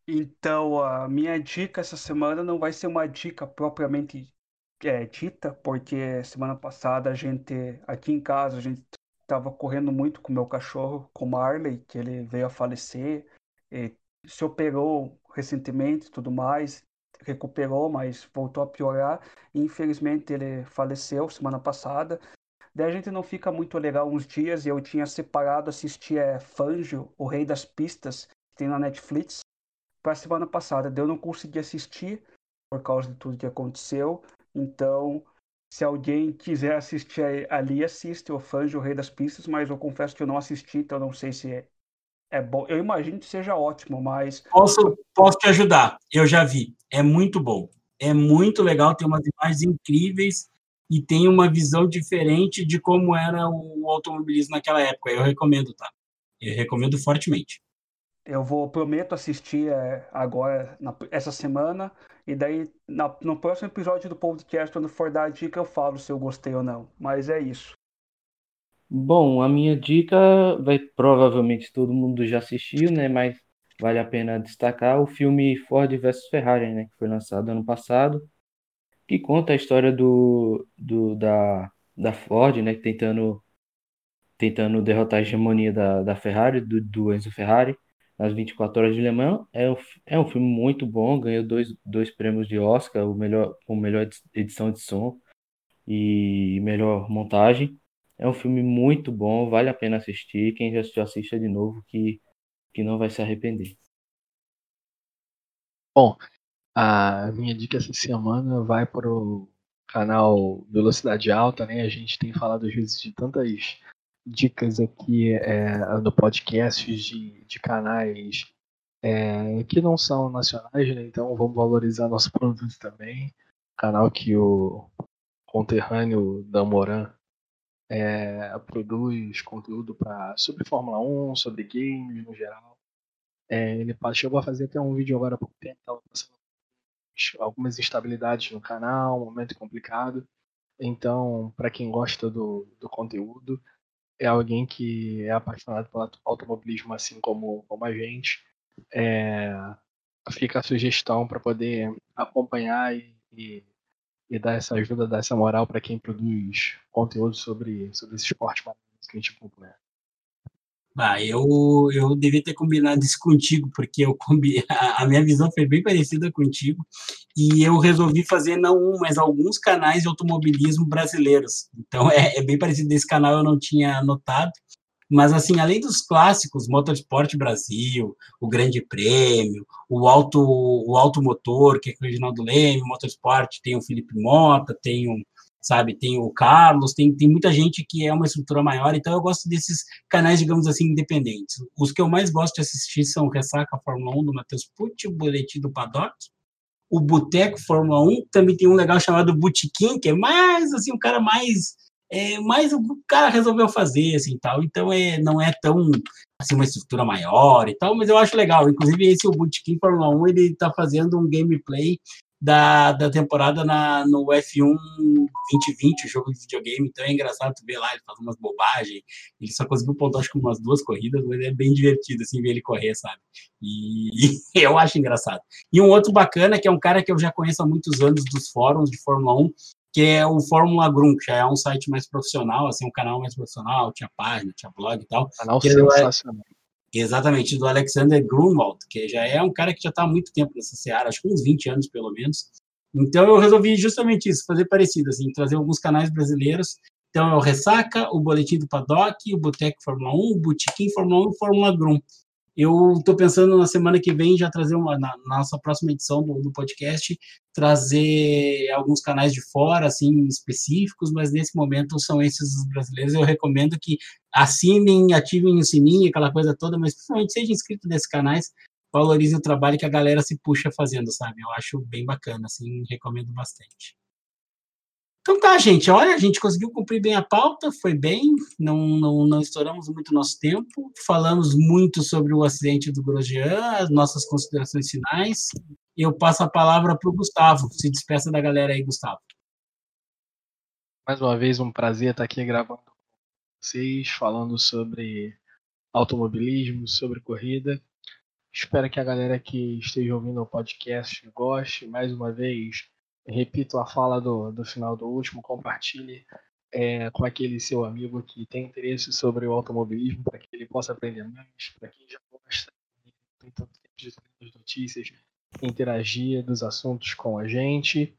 [SPEAKER 3] Então, a minha dica essa semana não vai ser uma dica propriamente é, dita, porque semana passada a gente, aqui em casa, a gente estava correndo muito com o meu cachorro, com o Marley, que ele veio a falecer, se operou recentemente tudo mais, recuperou, mas voltou a piorar. Infelizmente ele faleceu semana passada. Daí a gente não fica muito legal uns dias e eu tinha separado assistir é, Fangio, o Rei das Pistas, que tem na Netflix, para semana passada. Daí eu não consegui assistir por causa de tudo que aconteceu. Então, se alguém quiser assistir ali, assiste o Fangio, o Rei das Pistas, mas eu confesso que eu não assisti, então não sei se é bom. Eu imagino que seja ótimo, mas.
[SPEAKER 2] Posso, posso te ajudar? Eu já vi. É muito bom. É muito legal, tem umas imagens incríveis e tem uma visão diferente de como era o automobilismo naquela época. Eu recomendo, tá? Eu recomendo fortemente.
[SPEAKER 3] Eu vou, prometo assistir é, agora, na, essa semana, e daí na, no próximo episódio do podcast, quando for dar a dica, eu falo se eu gostei ou não. Mas é isso.
[SPEAKER 4] Bom, a minha dica vai provavelmente todo mundo já assistiu, né? Mas vale a pena destacar o filme Ford vs Ferrari, né? Que foi lançado ano passado, que conta a história do, do da, da Ford, né? Tentando tentando derrotar a hegemonia da, da Ferrari, do, do Enzo Ferrari, nas 24 horas de Le Mans. É um, é um filme muito bom, ganhou dois, dois prêmios de Oscar, o melhor, com melhor edição de som e melhor montagem. É um filme muito bom, vale a pena assistir. Quem já assistiu, assista de novo, que, que não vai se arrepender.
[SPEAKER 1] Bom, a minha dica essa semana vai para o canal Velocidade Alta, né? A gente tem falado às vezes de tantas dicas aqui é, no podcast de, de canais é, que não são nacionais, né? Então vamos valorizar nosso produto também. Canal que o conterrâneo da Moran é, produz conteúdo pra, sobre Fórmula 1, sobre games no geral. É, ele chegou a fazer até um vídeo agora há pouco tempo, estava passando algumas instabilidades no canal, um momento complicado. Então, para quem gosta do, do conteúdo, é alguém que é apaixonado pelo automobilismo, assim como, como a gente. É, fica a sugestão para poder acompanhar e, e, e, dar essa ajuda, dar essa moral para quem produz conteúdo sobre, sobre esse esporte que a gente acompanha.
[SPEAKER 2] Ah, eu, eu devia ter combinado isso contigo, porque eu combi, a, minha visão foi bem parecida contigo, e eu resolvi fazer não um, mas alguns canais de automobilismo brasileiros. Então é, é bem parecido desse canal, eu não tinha anotado. Mas, assim, além dos clássicos, Motorsport Brasil, o Grande Prêmio, o Auto, o Auto Motor, que é o Reginaldo Leme, o Motorsport, tem o Felipe Mota, tem o, sabe? Tem o Carlos, tem, tem muita gente que é uma estrutura maior, então eu gosto desses canais, digamos assim, independentes. Os que eu mais gosto de assistir são o Ressaca Fórmula 1 do Matheus Pucci, o Boletim do Paddock, o Boteco Fórmula 1, também tem um legal chamado Botequim, que é mais, assim, um cara mais... É, mais o cara resolveu fazer, assim, tal, então é, não é tão, assim, uma estrutura maior e tal, mas eu acho legal, inclusive esse, o Botequim Fórmula 1, ele tá fazendo um gameplay da, da temporada na, no F1 2020, o jogo de videogame, então é engraçado tu ver lá, ele faz umas bobagens, ele só conseguiu pontuar acho que umas duas corridas, mas é bem divertido assim ver ele correr, sabe? E eu acho engraçado. E um outro bacana, que é um cara que eu já conheço há muitos anos dos fóruns de Fórmula 1, que é o Fórmula Grum, que já é um site mais profissional, assim, um canal mais profissional, tinha página, tinha blog e tal.
[SPEAKER 1] Canal é sensacional.
[SPEAKER 2] Exatamente, do Alexander Grunwald, que já é um cara que já está há muito tempo nessa seara, acho que uns 20 anos pelo menos. Então eu resolvi justamente isso, fazer parecido, assim, trazer alguns canais brasileiros. Então é o Ressaca, o Boletim do Paddock, o Boteco Fórmula 1, o Botequim Fórmula 1 e o Fórmula Grum. Eu estou pensando na semana que vem já trazer uma, na, na nossa próxima edição do, do, podcast, trazer alguns canais de fora, assim, específicos, mas nesse momento são esses os brasileiros. Eu recomendo que assinem, ativem o sininho, aquela coisa toda, mas principalmente seja inscrito nesses canais, valorizem o trabalho que a galera se puxa fazendo, sabe? Eu acho bem bacana, assim, recomendo bastante. Então tá, gente. Olha, a gente conseguiu cumprir bem a pauta, foi bem, não, não, não estouramos muito nosso tempo. Falamos muito sobre o acidente do Grosjean, as nossas considerações finais. Eu passo a palavra para o Gustavo. Se despeça da galera aí, Gustavo.
[SPEAKER 1] Mais uma vez, um prazer estar aqui gravando com vocês, falando sobre automobilismo, sobre corrida. Espero que a galera que esteja ouvindo o podcast goste. Mais uma vez, repito a fala do, do final do último, compartilhe é, com aquele seu amigo que tem interesse sobre o automobilismo, para que ele possa aprender mais, para quem já gosta, tem tanto tempo de notícias, interagir dos assuntos com a gente.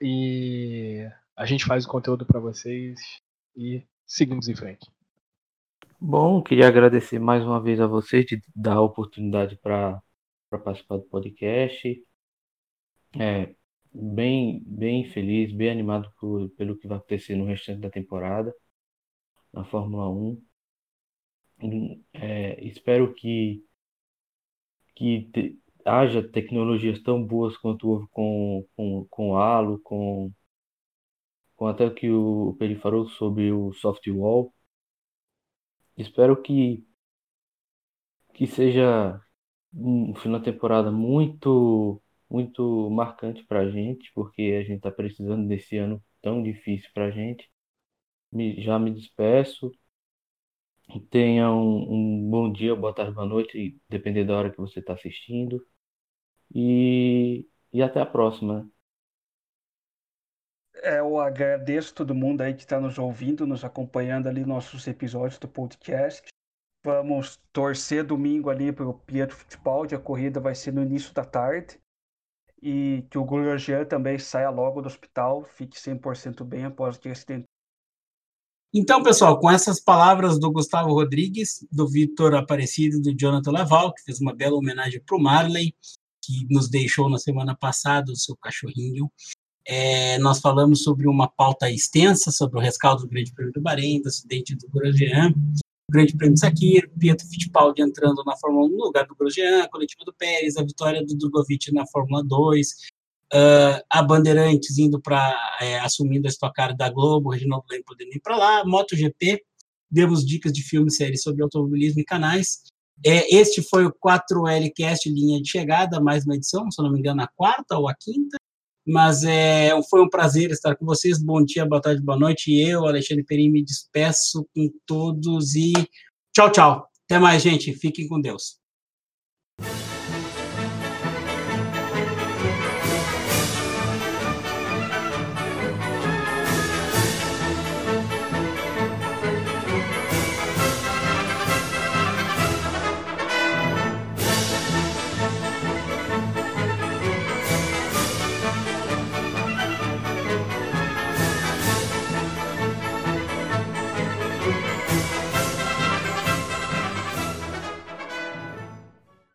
[SPEAKER 1] E a gente faz o conteúdo para vocês e seguimos em frente.
[SPEAKER 4] Bom, queria agradecer mais uma vez a vocês de dar a oportunidade para participar do podcast. É, bem, bem feliz, bem animado por, pelo que vai acontecer no restante da temporada na Fórmula 1. É, espero que, que te, haja tecnologias tão boas quanto houve com, com, com o Halo, com, com até o que o Peri falou sobre o softwall. Espero que, que seja um final de temporada muito muito marcante para a gente, porque a gente está precisando desse ano tão difícil para a gente. Me, já me despeço. Tenha um, um, bom dia, boa tarde, boa noite, dependendo da hora que você está assistindo. E, e até a próxima.
[SPEAKER 3] É, eu agradeço todo mundo aí que está nos ouvindo, nos acompanhando ali nossos episódios do podcast. Vamos torcer domingo ali para o Pietro Fittipaldi. A corrida vai ser no início da tarde e que o Grosjean também saia logo do hospital, fique 100% bem após o acidente.
[SPEAKER 2] Então, pessoal, com essas palavras do Gustavo Rodrigues, do Vitor Aparecido e do Jonathan Laval, que fez uma bela homenagem para o Marley, que nos deixou na semana passada o seu cachorrinho, é, nós falamos sobre uma pauta extensa sobre o rescaldo do Grande Prêmio do Bahrein, do acidente do Grosjean, Grande Prêmio de Sakir, Pietro Fittipaldi entrando na Fórmula 1 no lugar do Grosjean, a coletiva do Pérez, a vitória do Drogovic na Fórmula 2, uh, ah, a Bandeirantes indo para é, assumindo a Stock Car da Globo, Reginaldo Leme podendo ir para lá, MotoGP, demos dicas de filmes, séries sobre automobilismo e canais. É, este foi o 4Lcast linha de chegada, mais uma edição, se não me engano, a quarta ou a quinta. Mas é, foi um prazer estar com vocês. Bom dia, boa tarde, boa noite. Eu, Alexandre Perim, me despeço com todos e tchau, tchau. Até mais, gente. Fiquem com Deus.